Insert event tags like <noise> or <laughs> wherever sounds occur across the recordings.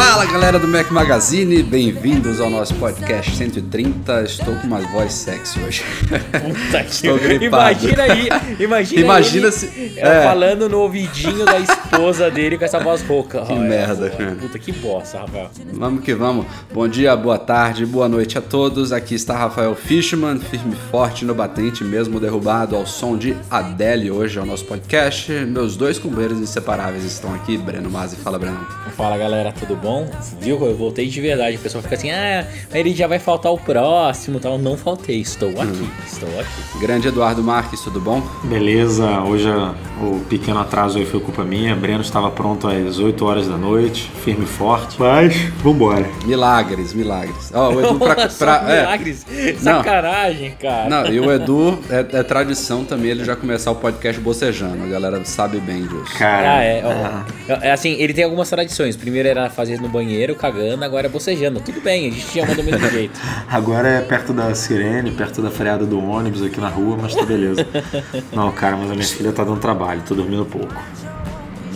Fala galera do Mac Magazine, bem-vindos ao nosso podcast 130. Estou com uma voz sexy hoje. Puta que Estou gripado. Imagina aí, imagina, Imagina se- é, falando no ouvidinho da esposa dele com essa voz rouca. Que merda, cara. Puta que bosta, Rafael. Vamos que vamos. Bom dia, boa tarde, boa noite a todos. Aqui está Rafael Fishman, firme e forte no batente, mesmo derrubado ao som de Adele hoje ao nosso podcast. Meus dois companheiros inseparáveis estão aqui, Breno Mazzi. Fala, Breno. Fala galera, tudo bom? Viu? Eu voltei de verdade. O pessoal fica assim, ah, ele já vai faltar o próximo tal. Não faltei, estou aqui, Hum. estou aqui. Grande Eduardo Marques, tudo bom? Beleza, hoje o pequeno atraso aí foi culpa minha. Breno estava pronto às 8 horas da noite, firme e forte. Mas, vambora. Milagres, milagres. Ó, o Edu pra. <laughs> Pra- é. milagres. Sacanagem, cara. Não, e o Edu, <laughs> é, é tradição também ele já começar o podcast bocejando. A galera sabe bem disso. Cara, Ah, é, ó. É assim, ele tem algumas tradições. Primeiro era fazer no banheiro, cagando, agora é bocejando. Tudo bem, a gente ama do mesmo <laughs> jeito. agora é perto da sirene, perto da freada do ônibus aqui na rua, mas tá beleza. <laughs> Não, cara, mas a minha filha tá dando trabalho, tô dormindo pouco.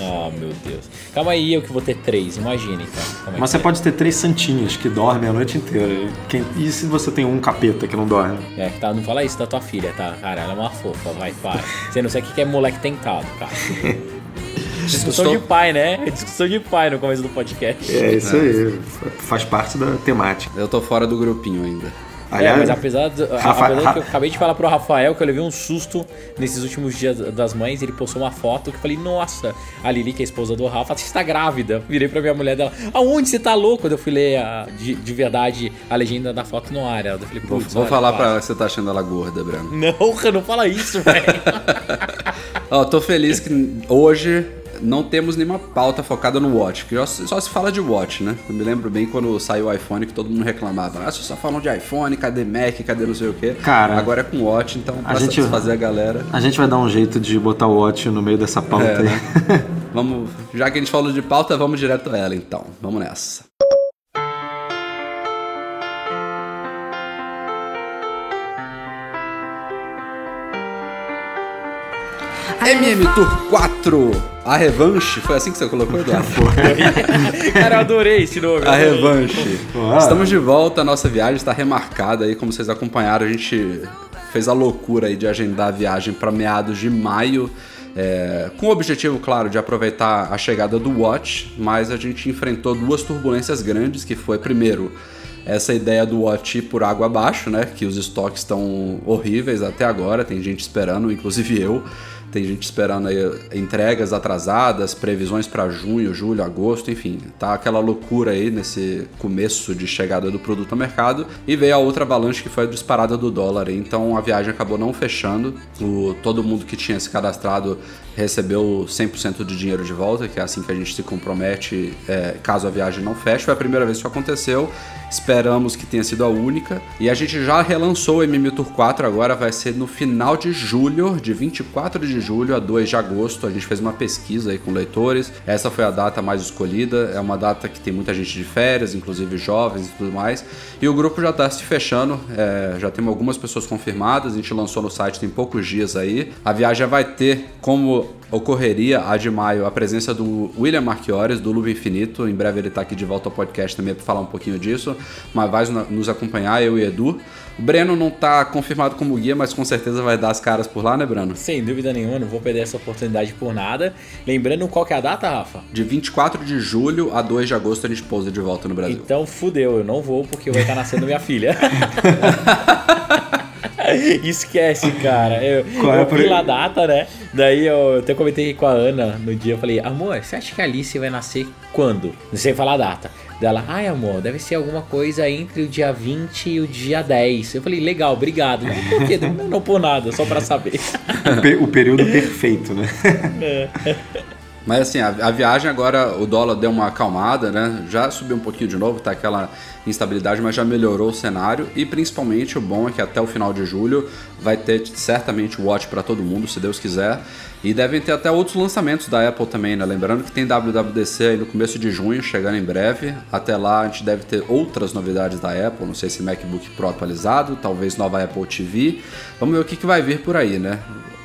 Oh, meu Deus. Calma aí, eu que vou ter três, imagina então. Calma aí. Mas você pode ter três santinhas que dormem a noite inteira. E Quem- E se você tem um capeta que não dorme? É, tá, não fala isso da tua filha, tá? Cara, ela é uma fofa, vai, para. Você não sabe o que é moleque tentado, cara. <laughs> Discussão de pai, né? <laughs> Discussão de pai no começo do podcast. É isso aí, faz parte da temática. Eu tô fora do grupinho ainda. É, mas apesar, do, Rafa- apesar que eu acabei de falar pro Rafael que eu levei um susto nesses últimos dias das mães, ele postou uma foto que eu falei, nossa, a Lili, que é a esposa do Rafa, você está grávida. <laughs> Virei pra minha mulher dela, aonde você tá louco? Quando eu fui ler a- de, de verdade a legenda da foto no ar. Eu falei, Vou, vou olha, falar para. pra ela que você tá achando ela gorda, Breno. Não, não fala isso, velho. <laughs> Ó, tô feliz que hoje não temos nenhuma pauta focada no Watch, que só, se fala de Watch, né? Eu me lembro bem quando saiu o iPhone que todo mundo reclamava. Ah, vocês só falam de iPhone, cadê Mac, cadê não sei o quê. Cara, Agora é com Watch, então pra a gente- satisfazer a galera. A gente vai dar um jeito de botar o watch no meio dessa pauta É, aí. né? <laughs> Vamos, já que a gente falou de pauta, vamos direto a ela então. Vamos nessa. MM Tour 4, a revanche. Foi assim que você colocou, Eduardo? <laughs> Cara, eu adorei esse nome. A revanche. Estamos de volta, a nossa viagem está remarcada aí, como vocês acompanharam, a gente fez a loucura aí de agendar a viagem para meados de maio. é, com o objetivo, claro, de aproveitar a chegada do Watch, mas a gente enfrentou duas turbulências grandes, que foi, primeiro, essa ideia do Watch ir por água abaixo, né? Que os estoques estão horríveis até agora, tem gente esperando, inclusive eu. Tem gente esperando aí entregas atrasadas, previsões para junho, julho, agosto, enfim, tá aquela loucura aí nesse começo de chegada do produto ao mercado. E veio a outra avalanche que foi a disparada do dólar, então a viagem acabou não fechando. O, todo mundo que tinha se cadastrado recebeu 100% de dinheiro de volta, que é assim que a gente se compromete é, caso a viagem não feche. Foi a primeira vez que isso aconteceu. Esperamos que tenha sido a única. E a gente já relançou o MM Tour 4, agora vai ser no final de julho, de 24 de julho a 2 de agosto. A gente fez uma pesquisa aí com leitores. Essa foi a data mais escolhida. É uma data que tem muita gente de férias, inclusive jovens e tudo mais. E o grupo já está se fechando. é, já temos algumas pessoas confirmadas. A gente lançou no site tem poucos dias aí. A viagem vai ter como ocorreria a de maio a presença do William Marchiores, do Loop Infinito. Em breve ele está aqui de volta ao podcast também para falar um pouquinho disso. Mas vai nos acompanhar, eu e Edu. O Breno não tá confirmado como guia, mas com certeza vai dar as caras por lá, né, Breno? Sem dúvida nenhuma, não vou perder essa oportunidade por nada. Lembrando qual que é a data, Rafa? De 24 de julho a 2 de agosto a gente pousa de volta no Brasil. Então fudeu, eu não vou porque vai estar nascendo minha filha. <laughs> <laughs> Esquece, cara. Eu, Qual é eu lá a data, né? Daí eu até comentei com a Ana no dia. Eu falei, amor, você acha que a Alice vai nascer quando? Não sei falar a data. Dela, ai amor, deve ser alguma coisa entre o dia 20 e o dia 10. Eu falei, legal, obrigado. Não por quê? Não, não por nada, só pra saber. O, pe- o período perfeito, né? <laughs> Mas assim, a, a viagem agora, o dólar deu uma acalmada, né? Já subiu um pouquinho de novo, tá aquela instabilidade, mas já melhorou o cenário. E principalmente o bom é que até o final de julho vai ter certamente Watch para todo mundo, se Deus quiser. E devem ter até outros lançamentos da Apple também, né? Lembrando que tem WWDC aí no começo de junho, chegando em breve. Até lá a gente deve ter outras novidades da Apple, não sei se MacBook Pro atualizado, talvez nova Apple TV. Vamos ver o que, que vai vir por aí, né?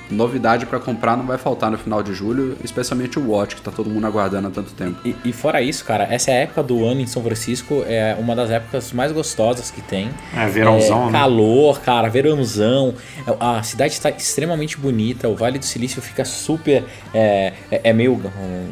Novidade para comprar não vai faltar no final de julho, especialmente o Watch, que tá todo mundo aguardando há tanto tempo. E, e fora isso, cara, essa época do ano em São Francisco é uma das épocas mais gostosas que tem. É, verãozão, É, né? Calor, cara, verãozão. A cidade está extremamente bonita. O Vale do Silício fica super. É, é é meio,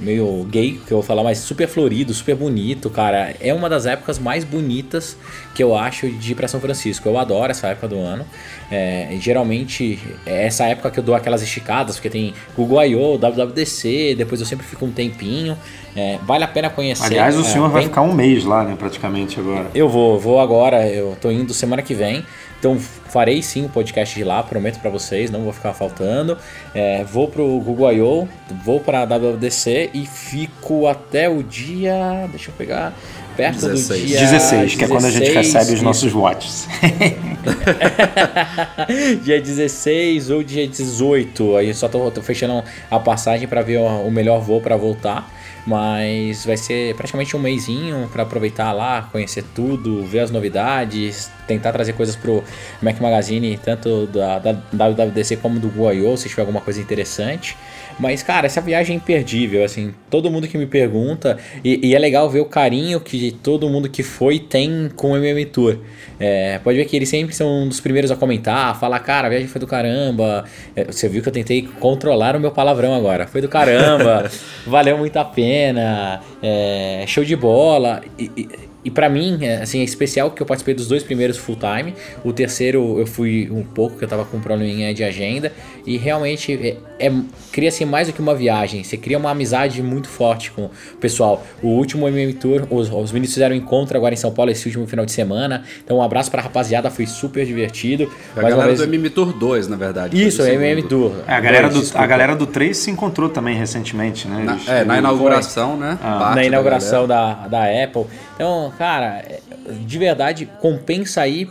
meio gay, que eu vou falar, mas super florido, super bonito, cara. É uma das épocas mais bonitas que eu acho de ir pra São Francisco. Eu adoro essa época do ano. É, geralmente é essa época que eu dou aquelas esticadas, porque tem Google I.O., WWDC, depois eu sempre fico um tempinho. É, vale a pena conhecer. Aliás, o é, senhor vai vem- ficar um mês lá, né? Praticamente agora. eu vou, vou agora, eu tô indo semana que vem. Então farei sim o podcast de lá, prometo pra vocês, não vou ficar faltando. É, vou pro Google I.O., vou pra WWDC e fico até o dia. Deixa eu pegar. Perto 16. do dia. 16, que é quando a gente 16, recebe os isso. nossos watches. <laughs> dia 16 ou dia 18. Aí eu só tô, tô fechando a passagem pra ver o, o melhor voo pra voltar. Mas vai ser praticamente um mêsinho pra aproveitar lá, conhecer tudo, ver as novidades, tentar trazer coisas pro Mac Magazine, tanto da, da WWDC como do Google se tiver alguma coisa interessante. Mas, cara, essa viagem é imperdível, assim, todo mundo que me pergunta, e, e é legal ver o carinho que todo mundo que foi tem com o MM Tour. É, pode ver que eles sempre são um dos primeiros a comentar, falar, cara, a viagem foi do caramba. É, você viu que eu tentei controlar o meu palavrão agora. Foi do caramba, <laughs> valeu muito a pena, é, show de bola. E, e, e pra mim, é, assim, é especial que eu participei dos dois primeiros full time. O terceiro eu fui um pouco, que eu tava com um probleminha de agenda. E realmente é, é- cria-se mais do que uma viagem. Você cria uma amizade muito forte com o pessoal. O último MM Tour, os, os meninos fizeram um encontro agora em São Paulo esse último final de semana. Então um abraço pra rapaziada, foi super divertido. A Mais galera vez- do MM Tour 2, na verdade. foi Isso, o é MM. Tour. É, a, galera Dois, do, a galera do 3 se encontrou também recentemente, né? Na, é, na inauguração, né? Ah. Na da inauguração galera. da, da Apple. Então, cara, é- de verdade, compensa aí.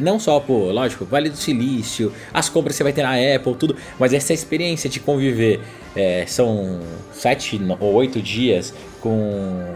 Não só por, lógico, Vale do Silício, as compras que você vai ter na Apple, tudo, mas essa experiência de conviver é, são sete ou oito dias com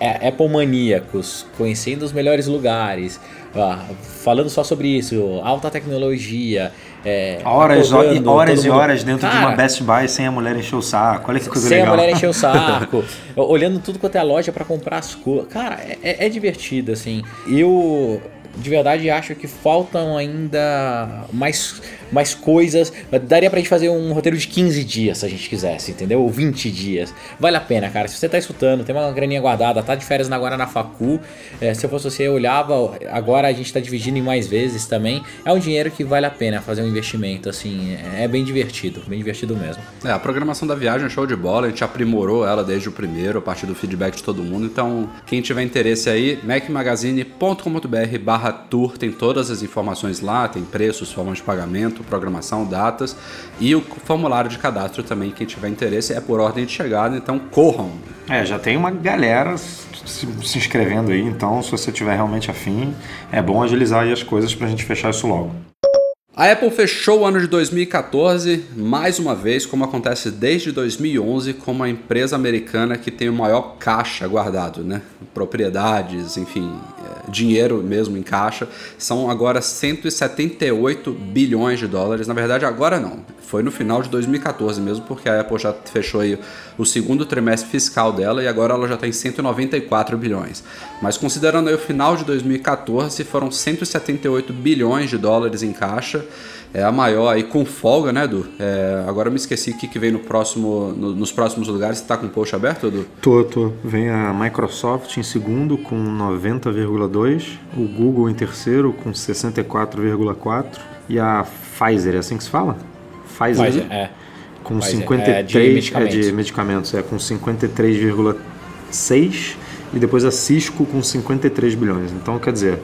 é, Apple maníacos, conhecendo os melhores lugares, ah, falando só sobre isso, alta tecnologia. É, Horas, e horas e horas dentro de uma Cara, Best Buy sem a mulher encher o saco. Olha que coisa sem legal. a mulher encher o <laughs> saco, olhando tudo quanto é loja pra comprar as coisas. Cara, é, é- é divertido, assim. Eu, de verdade, acho que faltam ainda mais, mais coisas. Daria pra gente fazer um roteiro de 15 dias, se a gente quisesse, entendeu? Ou 20 dias. Vale a pena, cara. Se você tá escutando, tem uma graninha guardada, tá de férias agora na facu. é, se eu fosse você, eu olhava. Agora a gente tá dividindo em mais vezes também. É um dinheiro que vale a pena fazer um investimento, assim. É, é bem divertido, bem divertido mesmo. É, a programação da viagem é show de bola, a gente aprimorou ela desde o primeiro, a partir do feedback de todo mundo. Então, quem tiver interesse aí, macmagazine.com.br barra tour, tem todas as informações lá, tem preços, formas de pagamento, programação, datas e o formulário de cadastro também, quem tiver interesse, é por ordem de chegada, então corram. É, já tem uma galera se, se inscrevendo aí, então se você tiver realmente afim, é bom agilizar aí as coisas pra gente fechar isso logo. A Apple fechou o ano de 2014, mais uma vez, como acontece desde 2011, como a empresa americana que tem o maior caixa guardado, né? Propriedades, enfim, dinheiro mesmo em caixa, são agora 178 bilhões de dólares. Na verdade, agora não, foi no final de 2014 mesmo, porque a Apple já fechou aí o segundo trimestre fiscal dela e agora ela já está em 194 bilhões. Mas considerando aí o final de 2014, foram 178 bilhões de dólares em caixa. É a maior aí com folga, né, Edu? É, agora eu me esqueci o que, que vem no próximo, no- nos próximos lugares. Você tá com o post aberto, Edu? Tô, tô. Vem a Microsoft em segundo com 90,2, o Google em terceiro com 64,4, e a Pfizer, é assim que se fala? Pfizer, Mas, é. com Pfizer, 53 é de é, medicamentos. de medicamentos, é com 53,6 e depois a Cisco com 53 bilhões. Então, quer dizer,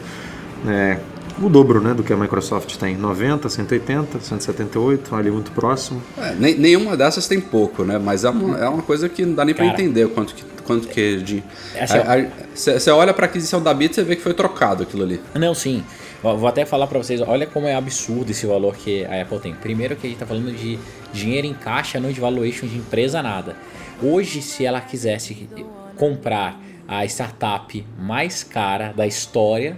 é, o dobro né, do que a Microsoft tem. 90, 180, 178, ali muito próximo. É, nem- nenhuma dessas tem pouco, né? Mas é uma, é uma coisa que não dá nem pra Cara. entender o quanto que, quanto que de. Assim, Você olha pra aquisição da Bit, você vê que foi trocado aquilo ali. Não, sim. Vou até falar pra vocês, olha como é absurdo esse valor que a Apple tem. Primeiro que a gente tá falando de dinheiro em caixa, não de valuation de empresa, nada. Hoje, se ela quisesse comprar a startup mais cara da história,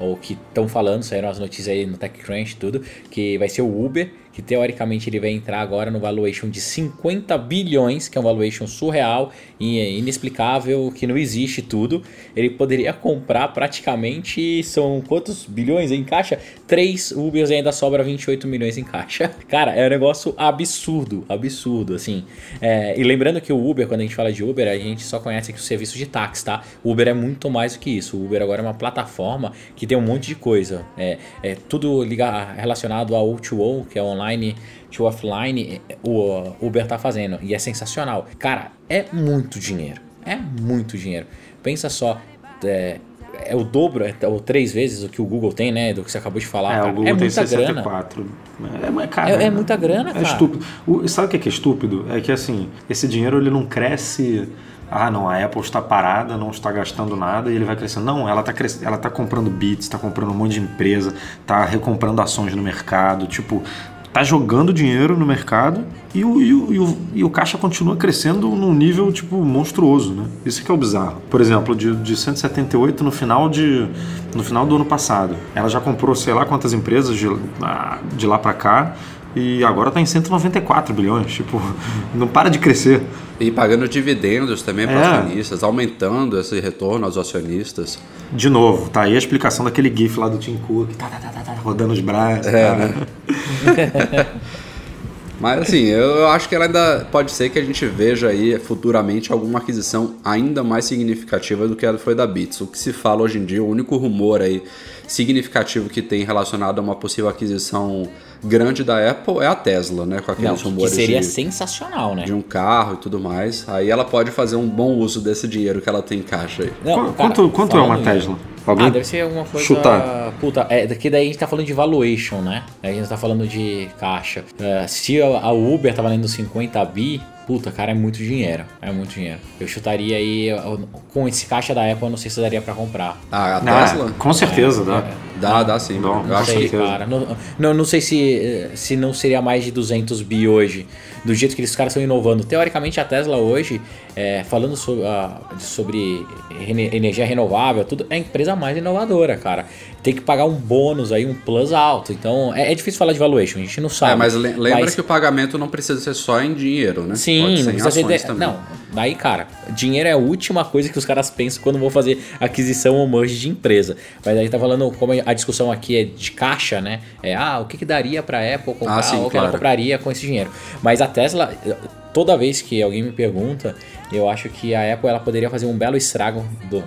ou que estão falando, saíram as notícias aí no TechCrunch e tudo, que vai ser o Uber, que teoricamente ele vai entrar agora no valuation de 50 bilhões, que é um valuation surreal e é inexplicável, que não existe tudo. Ele poderia comprar praticamente, são quantos bilhões em caixa? 3 Ubers e ainda sobra 28 milhões em caixa. <laughs> Cara, é um negócio absurdo, absurdo, assim. É, e lembrando que o Uber, quando a gente fala de Uber, a gente só conhece aqui o serviço de táxi, tá? O Uber é muito mais do que isso. O Uber agora é uma plataforma que tem um monte de coisa. É, é tudo liga, relacionado ao O2O, que é online to offline, é, o Uber tá fazendo. E é sensacional. Cara, é muito dinheiro. É muito dinheiro. Pensa só. É, é o dobro, é, ou três vezes o que o Google tem, né? Do que você acabou de falar. É, cara. o Google é tem muita grana. 64. É, cara, É- é muita grana, é cara. estúpido. O- sabe o que é, que é estúpido? É que assim, esse dinheiro ele não cresce. Ah, não, a Apple está parada, não está gastando nada e ele vai crescendo. Não, ela está cres... ela tá comprando bits, está comprando um monte de empresa, está recomprando ações no mercado, tipo, tá jogando dinheiro no mercado e o, e o, e o, e o caixa continua crescendo num nível, tipo, monstruoso, né? Isso que é o bizarro. Por exemplo, de, de 178 no final, de, no final do ano passado. Ela já comprou sei lá quantas empresas de, ah, de lá para cá e agora está em 194 bilhões. Tipo, <laughs> não para de crescer. E pagando dividendos também para É. acionistas, aumentando esse retorno aos acionistas. De novo, tá aí a explicação daquele GIF lá do Tim Cook, tá, tá, tá, tá, tá, rodando os braços. É, tá, né? <laughs> Mas assim, eu, eu acho que ela ainda pode ser que a gente veja aí futuramente alguma aquisição ainda mais significativa do que ela foi da Bits. O que se fala hoje em dia, o único rumor aí significativo que tem relacionado a uma possível aquisição grande da Apple é a Tesla, né? Com Não, aqueles que rumores seria de, sensacional, né? de um carro e tudo mais. Aí ela pode fazer um bom uso desse dinheiro que ela tem em caixa aí. Não, Qu- cara, quanto quanto é uma Tesla? Alguém Ah, deve ser alguma coisa. chutar? Puta, é, daqui daí a gente tá falando de valuation, né? A gente tá falando de caixa. É, se a a Uber tá valendo 50 bi, puta, cara, é muito dinheiro. É muito dinheiro. Eu chutaria aí, eu- com esse caixa da Apple, eu não sei se daria pra comprar. Ah, a Ah, Tesla? com certeza É, dá. Dá, dá sim. Não, eu Não acho sei, cara. Não, não, não sei se, se não seria mais de 200 bi hoje. Do jeito que esses caras estão inovando. Teoricamente, a Tesla hoje, é, falando sobre, a- sobre rene- energia renovável, tudo, é a empresa mais inovadora, cara. Tem que pagar um bônus aí, um plus alto. Então, é, é difícil falar de valuation, a gente não sabe. É, mas le- lembra Mas- que o pagamento não precisa ser só em dinheiro, né? Sim, Pode ser não precisa ser. de- também. Não, daí, cara, dinheiro é a última coisa que os caras pensam quando vão fazer aquisição ou merge de empresa. Mas a gente tá falando, como a discussão aqui é de caixa, né? É, ah, o que, que daria pra Apple comprar Ah, sim, ou o que ela claro. compraria com esse dinheiro. Mas a Tesla, toda vez que alguém me pergunta, eu acho que a Apple ela poderia fazer um belo estrago do.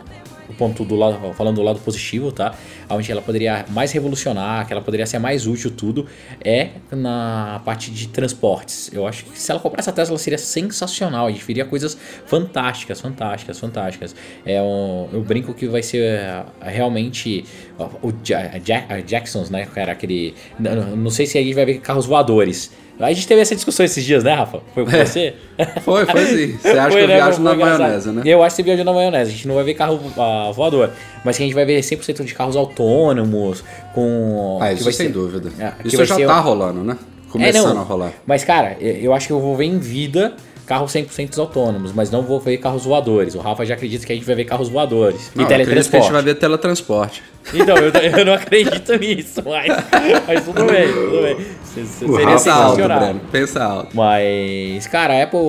O ponto do lado, falando do lado positivo, tá? Onde ela poderia mais revolucionar, que ela poderia ser mais útil tudo, é na parte de transportes. Eu acho que se ela comprasse a Tesla seria sensacional, a gente veria coisas fantásticas, fantásticas, fantásticas. É um, eu brinco que vai ser é, realmente o Jacksons, né? Era aquele. Não, não sei se a gente vai ver carros voadores. A gente teve essa discussão esses dias, né, Rafa? Foi com você? <laughs> Foi, foi sim. <laughs> Você acha Foi, que eu né? viajo na maionese, né? Eu acho que você viaja na maionese. A gente não vai ver carro ah, voador. Mas que a gente vai ver 100% de carros autônomos, com. Ah, isso vai sem ser- dúvida. É, isso já ser- tá rolando, né? Começando É, a rolar. Mas, cara, eu acho que eu vou ver em vida carros 100% autônomos, mas não vou ver carros voadores. O Rafa já acredita que a gente vai ver carros voadores Não, e eu acredito que a teletransporte. gente vai ver teletransporte. Então, eu, eu não acredito <laughs> nisso, mas, mas tudo bem, tudo bem. O Seria Rafa alto, sensacional. Breno. Pensa alto. Mas, cara, a Apple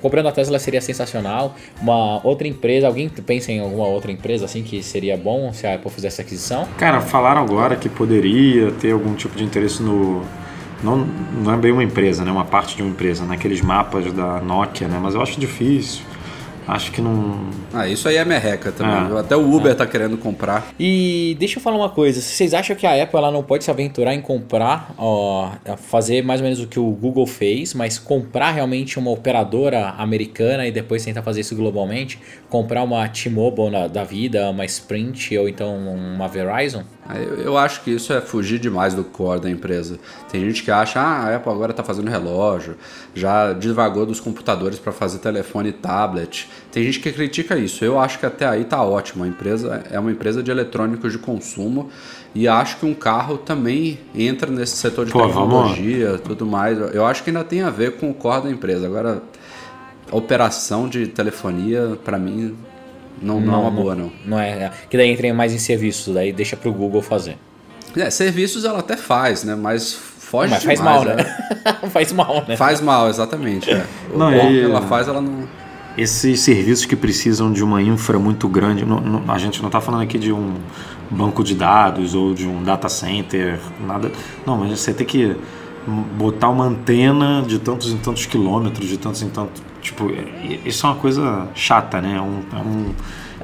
comprando a Tesla seria sensacional. Uma outra empresa, alguém pensa em alguma outra empresa assim que seria bom se a Apple fizesse aquisição? Cara, falaram agora que poderia ter algum tipo de interesse no. Não, não é bem uma empresa, né? Uma parte de uma empresa, naqueles mapas da Nokia, né? Mas eu acho difícil. Acho que não. Ah, isso aí é merreca também. Ah. Até o Uber tá querendo comprar. E deixa eu falar uma coisa, vocês acham que a Apple ela não pode se aventurar em comprar, ó, fazer mais ou menos o que o Google fez, mas comprar realmente uma operadora americana e depois tentar fazer isso globalmente? Comprar uma T-Mobile da vida, uma Sprint ou então uma Verizon? Ah, Eu, eu acho que isso é fugir demais do core da empresa. Tem gente que acha, ah, a Apple agora está fazendo relógio, já divagou dos computadores para fazer telefone e tablet. Tem gente que critica isso. Eu acho que até aí tá ótimo. A empresa é uma empresa de eletrônicos de consumo e acho que um carro também entra nesse setor de Pô, vamos- tecnologia, tudo mais. Eu acho que ainda tem a ver com o core da empresa. Agora, operação de telefonia, para mim, não, não, é uma boa, não. Não é, é, que daí entra mais em serviços, daí deixa pro Google fazer. É, serviços ela até faz, né? Mas foge Mas faz demais, mal, né? <laughs> faz mal, né? Faz mal, exatamente. É. O Não, bom e- que ela faz, ela não. Esses serviços que precisam de uma infra muito grande, não- não- a gente não está falando aqui de um banco de dados ou de um data center, nada. Não, mas você tem que botar uma antena de tantos em tantos quilômetros, de tantos em tantos. Tipo, é- isso é uma coisa chata, né? É um, é um,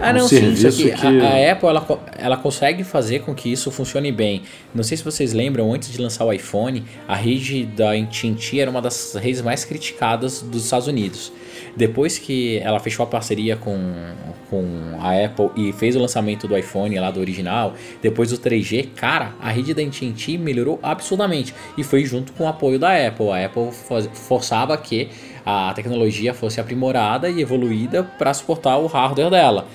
Ah, um não, sim, isso aqui. que. A, a Apple, ela, ela consegue fazer com que isso funcione bem. Não sei se vocês lembram, antes de lançar o iPhone, a rede da AT&T era uma das redes mais criticadas dos Estados Unidos. Depois que ela fechou a parceria com, com a Apple e fez o lançamento do iPhone lá do original, depois do 3G, cara, a rede da AT&T melhorou absurdamente. E foi junto com o apoio da Apple. A Apple forçava que a tecnologia fosse aprimorada e evoluída para suportar o hardware dela.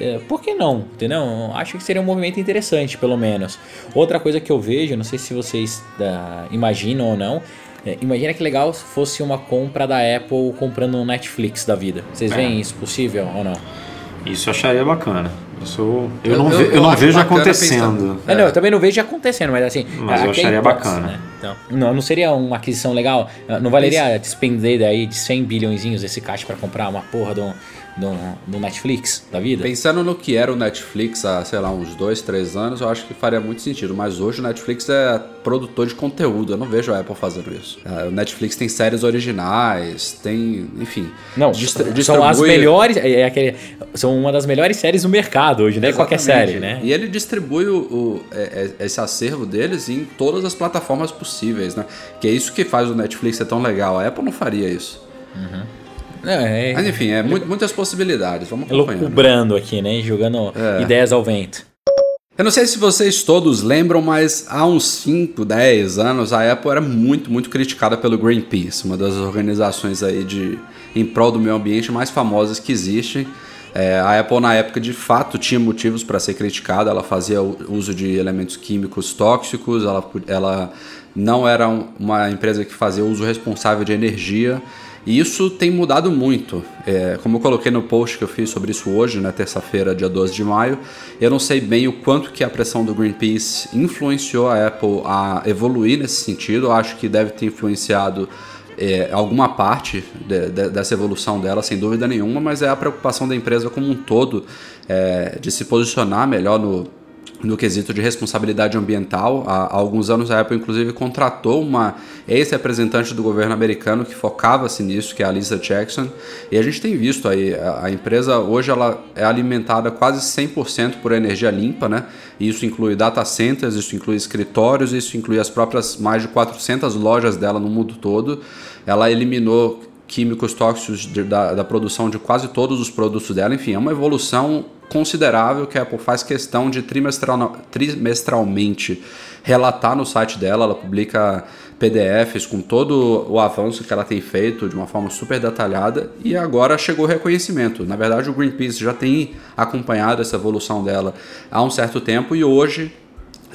É, por que não? Entendeu? Acho que seria um movimento interessante, pelo menos. Outra coisa que eu vejo, não sei se vocês ah, imaginam ou não, é, imagina que legal se fosse uma compra da Apple comprando um Netflix da vida. Vocês É. veem isso possível ou não? Isso eu acharia bacana. Isso eu, eu Eu- não, eu- ve- eu eu não vejo acontecendo. É, não, eu também não vejo acontecendo, mas assim. Mas eu é acharia hipótese, bacana. né? Então, não, não seria uma aquisição legal? Não valeria despender daí de 100 bilhõezinhos esse caixa para comprar uma porra do, do, do Netflix da vida? Pensando no que era o Netflix há, sei lá, uns dois, três anos, eu acho que faria muito sentido. Mas hoje o Netflix é produtor de conteúdo. Eu não vejo a Apple fazendo isso. Ah, O Netflix tem séries originais, tem, enfim. Não, distri- são as distribui- melhores. É, é aquele, são uma das melhores séries do mercado hoje, né? Qualquer série, né? E ele distribui o, o- é- é- esse acervo deles em todas as plataformas possíveis, né? Que é isso que faz o Netflix ser tão legal. A Apple não faria isso. Não, é, Mas enfim, é mu- muitas possibilidades. Vamos é acompanhando. loucubrando aqui, né? Jogando É. ideias ao vento. Eu não sei se vocês todos lembram, mas há uns 5, 10 anos a Apple era muito, muito criticada pelo Greenpeace, uma das organizações aí de em prol do meio ambiente mais famosas que existem. É, a Apple na época de fato tinha motivos para ser criticada, ela fazia uso de elementos químicos tóxicos, ela, ela não era um- uma empresa que fazia uso responsável de energia. E isso tem mudado muito. É, como eu coloquei no post que eu fiz sobre isso hoje, na terça-feira, dia 12 de maio, eu não sei bem o quanto que a pressão do Greenpeace influenciou a Apple a evoluir nesse sentido. Eu acho que deve ter influenciado é, alguma parte de- de- dessa evolução dela, sem dúvida nenhuma, mas é a preocupação da empresa como um todo é, de se posicionar melhor no, no quesito de responsabilidade ambiental. Há, alguns anos a Apple, inclusive, contratou uma ex-representante do governo americano que focava-se nisso, que é a Lisa Jackson. E a gente tem visto aí, a, a empresa hoje ela é alimentada quase 100% por energia limpa, né? E isso inclui data centers, isso inclui escritórios, isso inclui as próprias mais de 400 lojas dela no mundo todo. Ela eliminou químicos tóxicos de- da, da produção de quase todos os produtos dela. Enfim, é uma evolução considerável que a Apple faz questão de trimestral, trimestralmente relatar no site dela. Ela publica PDFs com todo o avanço que ela tem feito de uma forma super detalhada e agora chegou o reconhecimento. Na verdade, o Greenpeace já tem acompanhado essa evolução dela há um certo tempo e hoje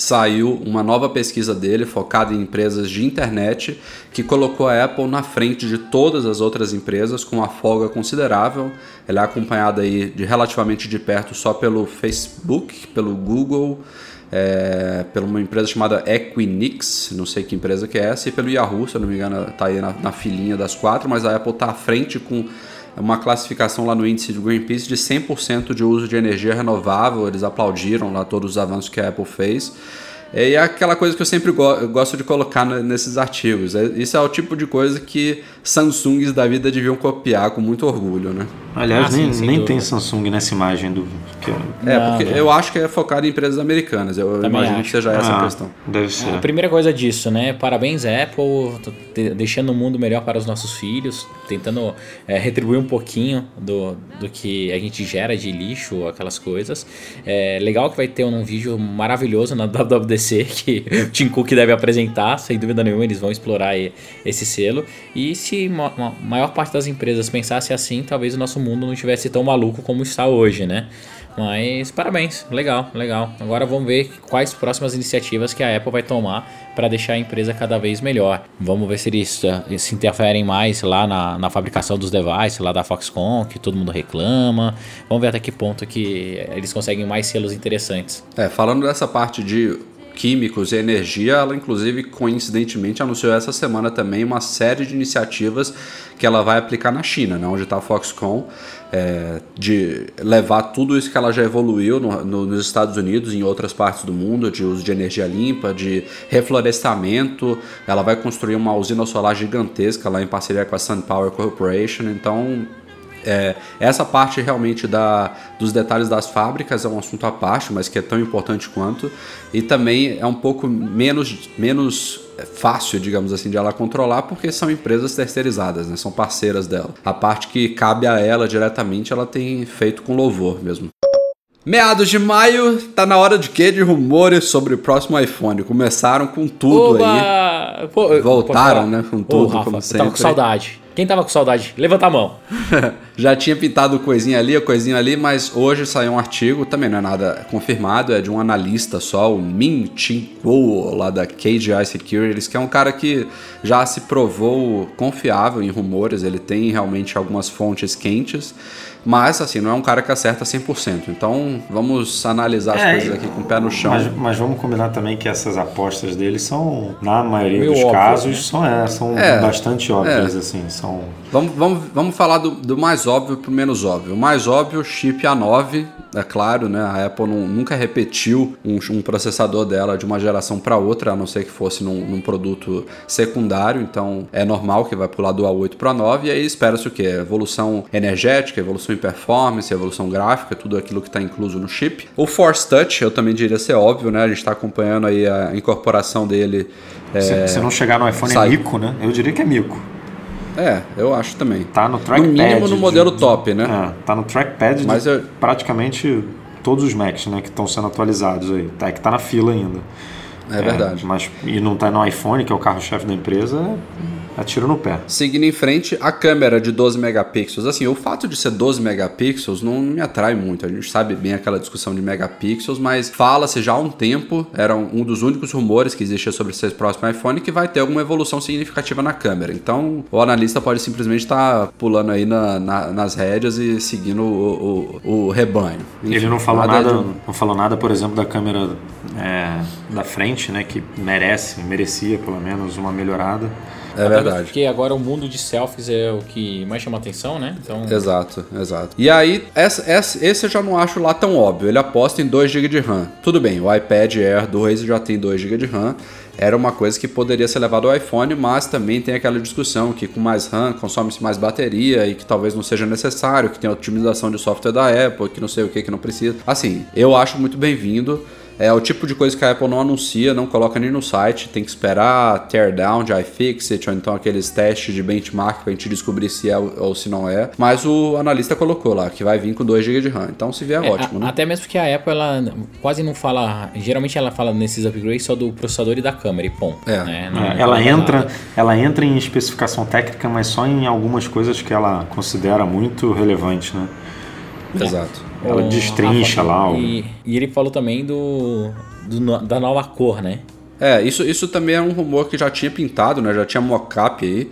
saiu uma nova pesquisa dele focada em empresas de internet que colocou a Apple na frente de todas as outras empresas com uma folga considerável. Ela é acompanhada aí de relativamente de perto só pelo Facebook, pelo Google, é, pela uma empresa chamada Equinix, não sei que empresa que é essa, e pelo Yahoo, se eu não me engano, está aí na, na filinha das quatro, mas a Apple está à frente com uma classificação lá no índice do Greenpeace de 100% de uso de energia renovável. Eles aplaudiram lá todos os avanços que a Apple fez. É, e é aquela coisa que eu sempre go eu gosto de colocar nesses artigos. É, isso é o tipo de coisa que Samsungs da vida deviam copiar com muito orgulho, né? Aliás, Ah, sim, nem, sem nem tem Samsung nessa imagem do. Que, É, Não, porque não. eu acho que é focado em empresas americanas. Eu Também imagino acho. que seja essa a Ah, questão. Deve A ser. primeira coisa disso, né? Parabéns, Apple, deixando o mundo melhor para os nossos filhos, tentando é, retribuir um pouquinho do, do que a gente gera de lixo, aquelas coisas. É legal que vai ter um vídeo maravilhoso na <laughs> WWDC <laughs> que o Tim Cook deve apresentar, sem dúvida nenhuma, eles vão explorar esse selo. E se ma- maior parte das empresas pensasse assim, talvez o nosso mundo não estivesse tão maluco como está hoje, né? Mas parabéns, legal, legal. Agora vamos ver quais próximas iniciativas que a Apple vai tomar para deixar a empresa cada vez melhor. Vamos ver se eles eh, se interferem mais lá na, na fabricação dos devices, lá da Foxconn, que todo mundo reclama. Vamos ver até que ponto que eles conseguem mais selos interessantes. É, falando dessa parte de químicos e energia, ela inclusive coincidentemente anunciou essa semana também uma série de iniciativas que ela vai aplicar na China, né, onde está a Foxconn, é, de levar tudo isso que ela já evoluiu no- no- nos Estados Unidos e em outras partes do mundo, de uso de energia limpa, de reflorestamento. Ela vai construir uma usina solar gigantesca lá em parceria com a SunPower Corporation. Então, é, essa parte realmente da, dos detalhes das fábricas é um assunto à parte, mas que é tão importante quanto. E também é um pouco menos, menos fácil, digamos assim, de ela controlar, porque são empresas terceirizadas, né? são parceiras dela. A parte que cabe a ela diretamente, ela tem feito com louvor mesmo. Meados de maio, tá na hora de quê? De rumores sobre o próximo iPhone. Começaram com tudo aí. Oba! Pô, eu- Voltaram, né, com Ô, tudo, Rafa, como eu Tava sempre. com saudade. Quem tava com saudade? Levanta a mão. <laughs> Já tinha pintado coisinha ali, coisinha ali, mas hoje saiu um artigo, também não é nada confirmado, é de um analista só, o Min Chin Kuo, lá da KGI Securities, que é um cara que já se provou confiável em rumores, ele tem realmente algumas fontes quentes, mas assim, não é um cara que acerta 100%. Então vamos analisar as É, coisas aqui com o pé no chão. Mas, mas vamos combinar também que essas apostas dele são, na maioria Meio dos óbvias, casos, né? são, é, são É, bastante óbvias, assim. São. Vamos, vamos, vamos falar do, do mais óbvio pro menos óbvio. O mais óbvio, chip A9, é claro, né? A Apple não- nunca repetiu um, um processador dela de uma geração para outra, a não ser que fosse num, num produto secundário. Então é normal que vai pular do A8 para A9 e aí espera-se o quê? Evolução energética, evolução em performance, evolução gráfica, tudo aquilo que está incluso no chip. O Force Touch, eu também diria ser óbvio, né? A gente está acompanhando aí a incorporação dele. Se, se não chegar no iPhone sai. é mico, né? Eu diria que é mico. É, eu acho também. Tá no trackpad. No mínimo no de- modelo top, né? É, tá no trackpad Mas de eu- praticamente todos os Macs, né? Que estão sendo atualizados aí. Tá, é que tá na fila ainda. É verdade. mas, e não tá no iPhone, que é o carro-chefe da empresa, é tiro no pé. Seguindo em frente, a câmera de 12 megapixels. Assim, o fato de ser 12 megapixels não me atrai muito. A gente sabe bem aquela discussão de megapixels, mas fala-se já há um tempo, era um dos únicos rumores que existia sobre esse próximo iPhone, que vai ter alguma evolução significativa na câmera. Então, o analista pode simplesmente estar pulando aí na- na- nas rédeas e seguindo o, o- o rebanho. Enfim, Ele não falou nada, de- não falou nada, por exemplo, da câmera é, da frente, né? Que merece, merecia pelo menos uma melhorada. É Até verdade. Porque agora o mundo de selfies é o que mais chama atenção, né? Então, Exato, exato. E aí, essa, essa- esse eu já não acho lá tão óbvio. Ele aposta em 2 GB de RAM. Tudo bem, o iPad Air 2 já tem 2 GB de RAM. Era uma coisa que poderia ser levado ao iPhone, mas também tem aquela discussão que com mais RAM consome-se mais bateria e que talvez não seja necessário, que tem otimização de software da Apple, que não sei o que, que não precisa. Assim, eu acho muito bem-vindo. É o tipo de coisa que a Apple não anuncia, não coloca nem no site, tem que esperar teardown de iFixit ou então aqueles testes de benchmark pra gente descobrir se é ou se não é. Mas o analista colocou lá que vai vir com 2 GB de RAM. Então se vier, É, ótimo, a- né? Até mesmo porque a Apple ela quase não fala. Geralmente ela fala nesses upgrades só do processador e da câmera e ponto. É. né? Não- É, ela entra, nada. ela entra em especificação técnica, mas só em algumas coisas que ela considera muito relevante, né? Exato. Ela Ô, destrincha Rafa, lá o- E, e ele falou também do, do da nova cor, né? É, isso, isso também é um rumor que já tinha pintado, né? Já tinha mockup aí,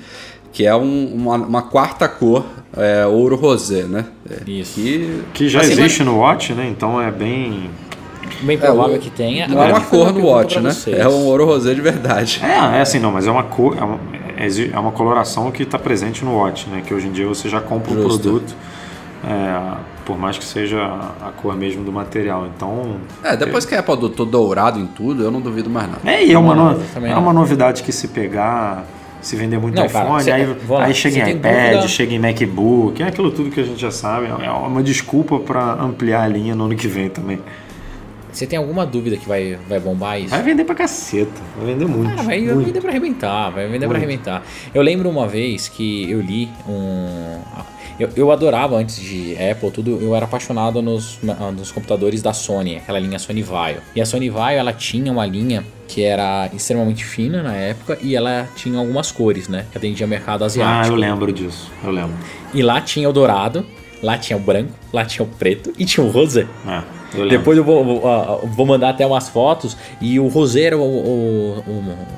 que é um- uma, uma quarta cor, é, ouro rosé, né? É, Isso. Que, Que já assim, existe no Watch, né? Então é bem. Bem provável o- que tenha. Não é uma cor no watch, né? vocês. É um ouro rosé de verdade. É, é assim, não, mas é uma cor. É uma, é é uma coloração que está presente no Watch, né? Que hoje em dia você já compra um Justo. produto. é, por mais que seja a cor mesmo do material. Então. É, depois que a Apple adotou dourado em tudo, eu não duvido mais nada. É, e é uma, no- é uma novidade que se pegar, se vender muito Não, iPhone, cara, você- aí, vamos lá, aí chega em iPad, dúvida- chega em MacBook, é aquilo tudo que a gente já sabe. É uma desculpa para ampliar a linha no ano que vem também. Você tem alguma dúvida que vai, vai bombar isso? Vai vender pra caceta, vai vender muito. Ah, vai, vai muito. vender pra arrebentar, vai vender pra Muito. arrebentar. Eu lembro uma vez que eu li um. Eu, eu adorava antes de Apple, tudo, eu era apaixonado nos, nos computadores da Sony, aquela linha Sony Vaio. E a Sony Vaio, ela tinha uma linha que era extremamente fina na época e ela tinha algumas cores, né? Que atendia mercado Ah, asiático. eu lembro disso, eu lembro. E lá tinha o dourado, lá tinha o branco, lá tinha o preto e tinha o rosé. É, eu. Depois eu vou, ah, vou mandar até umas fotos. E o Rosé era o, o,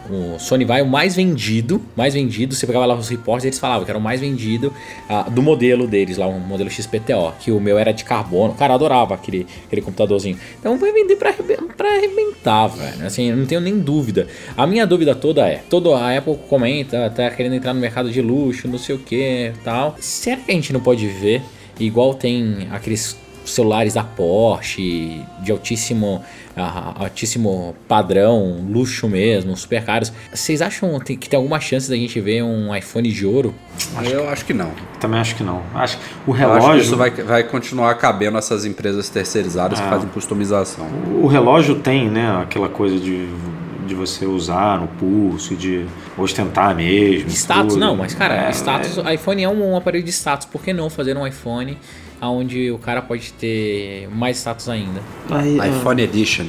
o, o Sony Vai o mais vendido. Mais vendido. Você pegava lá os reportes eles falavam que era o mais vendido ah, do modelo deles, lá, um modelo XPTO. Que o meu era de carbono. Cara, eu adorava aquele, aquele computadorzinho. Então vai vender pra, pra arrebentar, velho. Assim, eu não tenho nem dúvida. A minha dúvida toda é: toda a Apple comenta, tá querendo entrar no mercado de luxo, não sei o que tal. Será que a gente não pode ver? Igual tem aqueles celulares da Porsche de altíssimo ah, altíssimo padrão, luxo mesmo, super caros. Vocês acham que tem alguma chance da gente ver um iPhone de ouro? eu acho que não. Também acho que não. Acho que o Eu relógio. acho que isso vai, vai continuar cabendo essas empresas terceirizadas que Ah. fazem customização. O relógio tem, né, aquela coisa de, de você usar no pulso, de ostentar mesmo. De status, tudo. não, mas cara, É, status, iPhone é um, um aparelho de status, por que não fazer um iPhone onde o cara pode ter mais status ainda? Aí, é, iPhone Edition.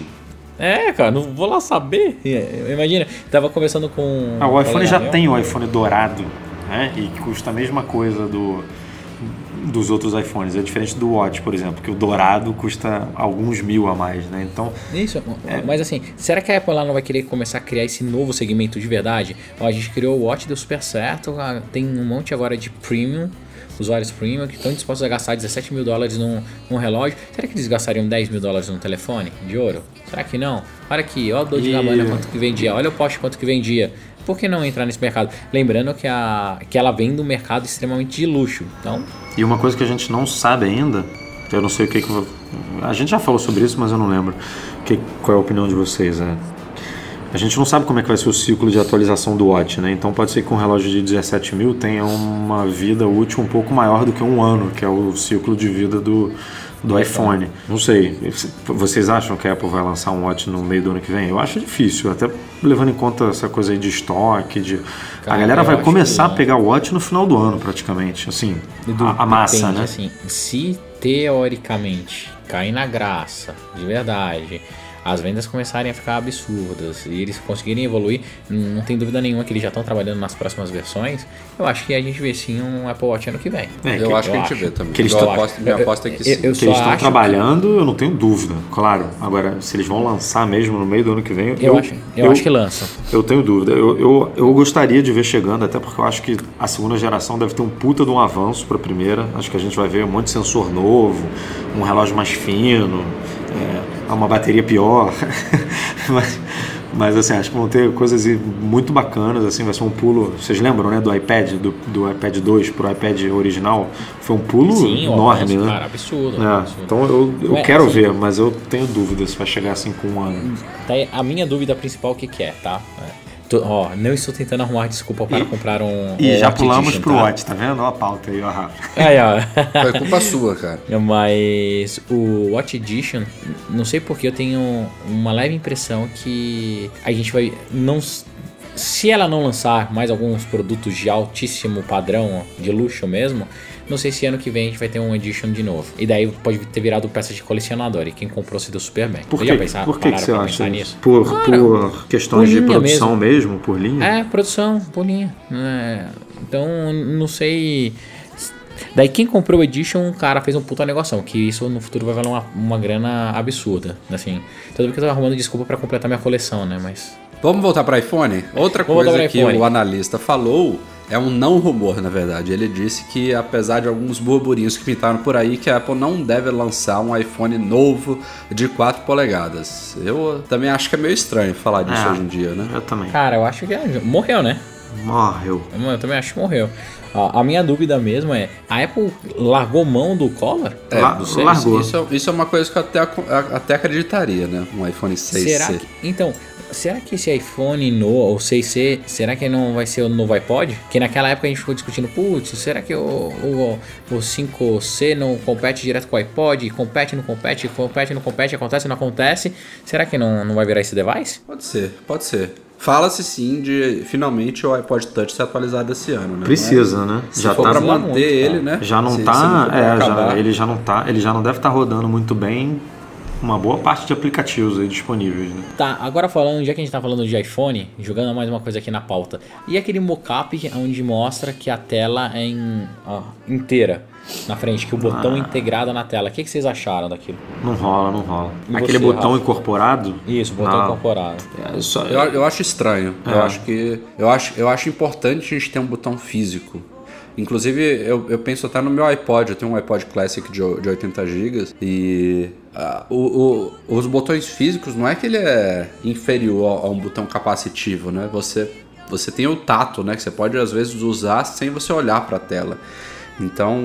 É, cara, não vou lá saber. É, Imagina, tava conversando com. Ah, o iPhone já meu. tem o iPhone dourado, né? E que custa a mesma coisa do dos outros iPhones. É diferente do Watch, por exemplo, que o dourado custa alguns mil a mais, né? Então, Isso, É. mas assim, será que a Apple lá não vai querer começar a criar esse novo segmento de verdade? Ó, a gente criou o Watch, deu super certo, ah, tem um monte agora de premium, usuários premium que estão dispostos a gastar 17 mil dólares num, num relógio. Será que eles gastariam 10 mil dólares num telefone de ouro? Será que não? Olha aqui, olha o Dolce Gabbana quanto que vendia, olha o Porsche quanto que vendia. Por que não entrar nesse mercado? Lembrando que, a, que ela vem do mercado extremamente de luxo. Então, E uma coisa que a gente não sabe ainda, eu não sei o que, que a gente já falou sobre isso, mas eu não lembro. Que, qual é a opinião de vocês? É? A gente não sabe como é que vai ser o ciclo de atualização do Watch, né? Então pode ser que um relógio de 17 mil tenha uma vida útil um pouco maior do que um ano, que é o ciclo de vida do, do iPhone. Não sei. Vocês acham que a Apple vai lançar um Watch no meio do ano que vem? Eu acho difícil, até levando em conta essa coisa aí de estoque, de Cara, a galera vai começar que- a pegar o Watch no final do ano, praticamente. Assim, a, a massa, depende, né? Assim, se teoricamente cair na graça, de verdade, as vendas começarem a ficar absurdas e eles conseguirem evoluir, não tem dúvida nenhuma que eles já estão trabalhando nas próximas versões. Eu acho que a gente vê sim um Apple Watch ano que vem. É, eu que- acho que a eu gente acho. vê também. Que eles Eu aposto- minha eu- aposta é que eu- sim. eu- que eles estão trabalhando, eu não tenho dúvida, claro. Agora, se eles vão lançar mesmo no meio do ano que vem, Eu, acho, eu, acho que lançam. Eu tenho dúvida. Eu, eu, eu gostaria de ver chegando, até porque eu acho que a segunda geração deve ter um puta de um avanço para a primeira. Acho que a gente vai ver um monte de sensor novo, um relógio mais fino, é, uma bateria pior. <laughs> mas, mas assim, acho que vão ter coisas muito bacanas. Assim, vai ser um pulo. Vocês lembram, né, do iPad, do, do iPad 2 pro iPad original? Foi um pulo Sim, enorme, avanço, né? cara, absurdo. É, absurdo. então eu, eu quero assim- ver, mas eu tenho dúvida se vai chegar assim com um ano. Tá a minha dúvida principal, o que, que é, tá? É. Tô- ó, não estou tentando arrumar desculpa para comprar um. E um já Watch pulamos Edition, pro tá? Watch, tá vendo? Ó a pauta aí, ó, Rafa. Aí, ó. Foi culpa sua, cara. <laughs> Mas o Watch Edition, não sei porque eu tenho uma leve impressão que a gente vai não se ela não lançar mais alguns produtos de altíssimo padrão, de luxo mesmo, não sei se ano que vem a gente vai ter um Edition de novo. E daí pode ter virado peça de colecionador e quem comprou se deu super bem. Por que, já pensaram- por que, que você acha pensar isso? Por, por questões por de produção mesmo. por linha? É, produção, por linha. É, então, não sei. Daí quem comprou o Edition, o cara fez um puta negócio, que isso no futuro vai valer uma, uma grana absurda, assim. Tudo bem que eu tô arrumando desculpa pra completar minha coleção, né, mas... Vamos voltar para iPhone? Outra Vamos coisa que iPhone. o analista falou é um não rumor, na verdade. Ele disse que, apesar de alguns burburinhos que pintaram por aí, que a Apple não deve lançar um iPhone novo de 4 polegadas. Eu também acho que é meio estranho falar disso É. hoje em dia, né? Eu também. Cara, eu acho que é- morreu, né? Morreu. Eu também acho que morreu. A, minha dúvida mesmo é, a Apple largou mão do Color? É, La- largou. Isso, é- isso é uma coisa que eu até, até acreditaria, né? Um iPhone 6C. Será que, então, será que esse iPhone no ou 6C, será que não vai ser o novo iPod? Que naquela época a gente ficou discutindo, putz, será que o, o, o 5C não compete direto com o iPod? Compete, não compete, compete, não compete, acontece, não acontece. Será que não, não vai virar esse device? Pode ser, pode ser. Fala-se sim de finalmente o iPod Touch ser atualizado esse ano, né? Precisa, né? Se Já for tá pra precisando manter muito, ele, cara. né? Já não Se- tá, é, já- ele já não tá, ele já não deve estar rodando muito bem uma boa parte de aplicativos aí disponíveis, né? Tá, agora falando, já que a gente tá falando de iPhone, jogando mais uma coisa aqui na pauta. E aquele mockup onde mostra que a tela é em, ó, inteira na frente, que o botão é integrado na tela. O que, que vocês acharam daquilo? Não rola, não rola. E Aquele você, botão Rafa? incorporado? Isso, botão Ah. incorporado. É, só, Eu, eu acho estranho. É. Eu acho que. Eu acho, eu acho importante a gente ter um botão físico. Inclusive, eu, eu penso até no meu iPod. Eu tenho um iPod Classic de, de 80 GB e. ah, o- o- os botões físicos não é que ele é inferior a, um botão capacitivo, né? Você, você tem o tato, né? Que você pode às vezes usar sem você olhar para a tela. Então,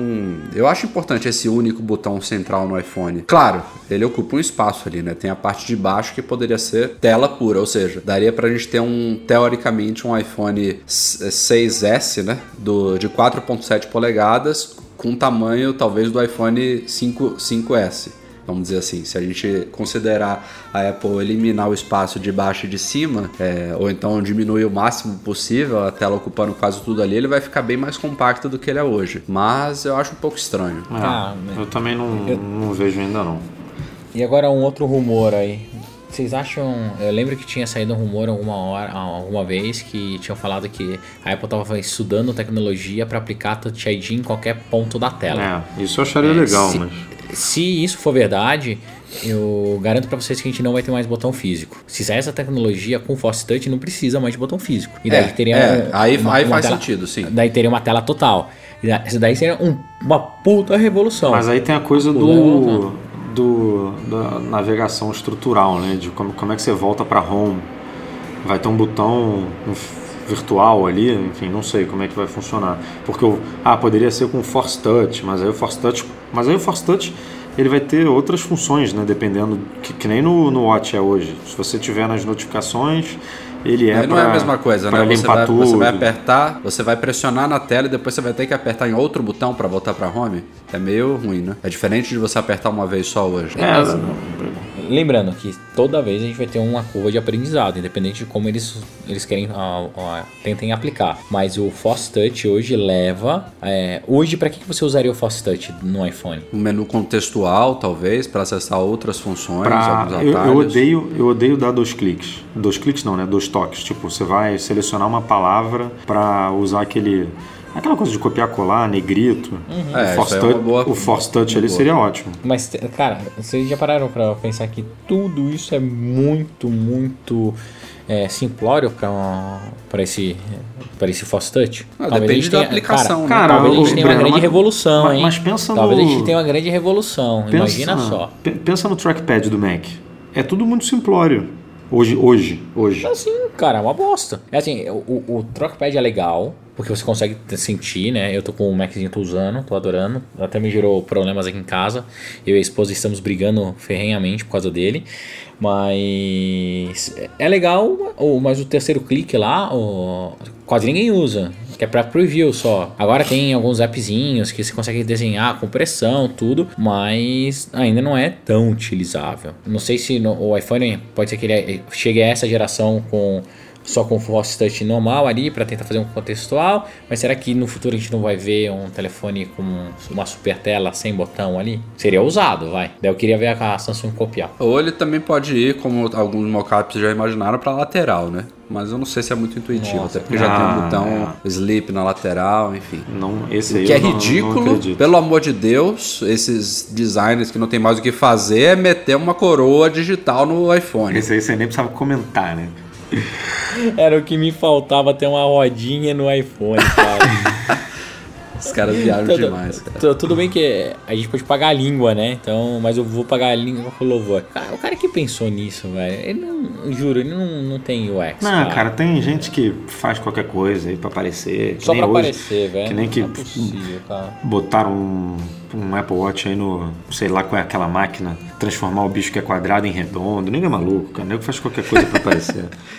eu acho importante esse único botão central no iPhone. Claro, ele ocupa um espaço ali, né? Tem a parte de baixo que poderia ser tela pura, ou seja, daria pra gente ter um, teoricamente, um iPhone 6S, né? Do, de 4.7 polegadas, com tamanho talvez do iPhone 5, 5S. Vamos dizer assim, se a gente considerar a Apple eliminar o espaço de baixo e de cima, é, ou então diminuir o máximo possível, a tela ocupando quase tudo ali, ele vai ficar bem mais compacto do que ele é hoje. Mas eu acho um pouco estranho. é, Ah, eu também não, não vejo ainda não. E agora um outro rumor aí. Vocês acham. Eu lembro que tinha saído um rumor alguma hora, alguma vez que tinham falado que a Apple estava estudando tecnologia para aplicar Touch ID em qualquer ponto da tela. É, isso eu acharia legal, se, mas. Se isso for verdade, eu garanto pra vocês que a gente não vai ter mais botão físico. Se sair essa tecnologia com Force Touch, não precisa mais de botão físico. E daí É, teria é, um- aí- aí faz tela- sentido, sim. Daí teria uma tela total. Isso daí seria um- uma puta revolução. Mas aí tem a coisa do, do da navegação estrutural, né? De como, como é que você volta para home. Vai ter um botão um virtual ali, enfim, não sei como é que vai funcionar. Porque o ah, poderia ser com Force Touch, mas aí o Force Touch, mas aí o Force Touch ele vai ter outras funções, né? Dependendo que, que nem no, no Watch é hoje. Se você tiver nas notificações, ele é não é pra- a mesma coisa, né? Você limpar vai, tudo. você vai apertar, você vai pressionar na tela e depois você vai ter que apertar em outro botão pra voltar pra home. É meio ruim, né? É diferente de você apertar uma vez só hoje. É, Lembrando que toda vez a gente vai ter uma curva de aprendizado, independente de como eles, eles querem ah, ah, tentem aplicar. Mas o Force Touch hoje leva. é, hoje, para que você usaria o Force Touch no iPhone? Um menu contextual, talvez, pra acessar outras funções, Pra, alguns eu, atalhos. eu odeio, eu odeio dar dois cliques. Dois cliques não, né? Dois toques. Tipo, você vai selecionar uma palavra pra usar aquele. Aquela coisa de copiar, colar, negrito. É, o, Force é uma touch, boa- o Force Touch ali boa. seria ótimo. Mas, cara, vocês já pararam pra pensar que tudo isso é muito, muito é, simplório pra, pra, esse, pra esse Force Touch? Ah, Talvez a depende da tenha- aplicação, né? Cara, talvez a gente tenha uma Breno, grande mas- revolução, mas- hein? mas pensa talvez a no- gente tenha uma grande revolução, Pensa, imagina só. pe- Pensa no trackpad do Mac. É tudo muito simplório. Hoje, hoje, hoje. Assim, cara, é uma bosta. É assim, o, o, o trackpad é legal, porque você consegue sentir, né? Eu tô com o Maczinho, tô usando, tô adorando. Até me gerou problemas aqui em casa. Eu e a esposa estamos brigando ferrenhamente por causa dele. Mas é legal, mas o terceiro clique lá, quase ninguém usa. Que é pra preview só. Agora tem alguns appzinhos que você consegue desenhar com pressão, tudo, mas ainda não é tão utilizável. Não sei se no- o iPhone pode ser que ele chegue a essa geração com só com Force Touch normal ali para tentar fazer um contextual, mas será que no futuro a gente não vai ver um telefone com uma super tela sem botão ali? Seria ousado, vai. Daí eu queria ver a Samsung copiar. Ou ele também pode ir, como alguns mockups já imaginaram, pra lateral, né? Mas eu não sei se é muito intuitivo, Nossa. até porque já Ah, tem um botão sleep na lateral, enfim. Não, esse aí O que é eu não- não ridículo, acredito. pelo amor de Deus, esses designers que não tem mais o que fazer é meter uma coroa digital no iPhone. Esse aí você nem precisava comentar, né? Era o que me faltava ter uma rodinha no iPhone, cara. <laughs> Os caras viajam Tudo- demais, cara. tu- Tudo bem que a gente pode pagar a língua, né? Então, mas eu vou pagar a língua com louvor. Cara, o cara que pensou nisso, velho, ele não, juro, ele não, não tem UX. Não, cara, tem gente que faz qualquer coisa aí pra aparecer. que Só nem pra hoje, aparecer, velho. Que nem que é possível, cara. botaram um, um Apple Watch aí no. sei lá qual é aquela máquina. Transformar o bicho que é quadrado em redondo. Ninguém é maluco, cara. Nego faz qualquer coisa pra aparecer. <laughs>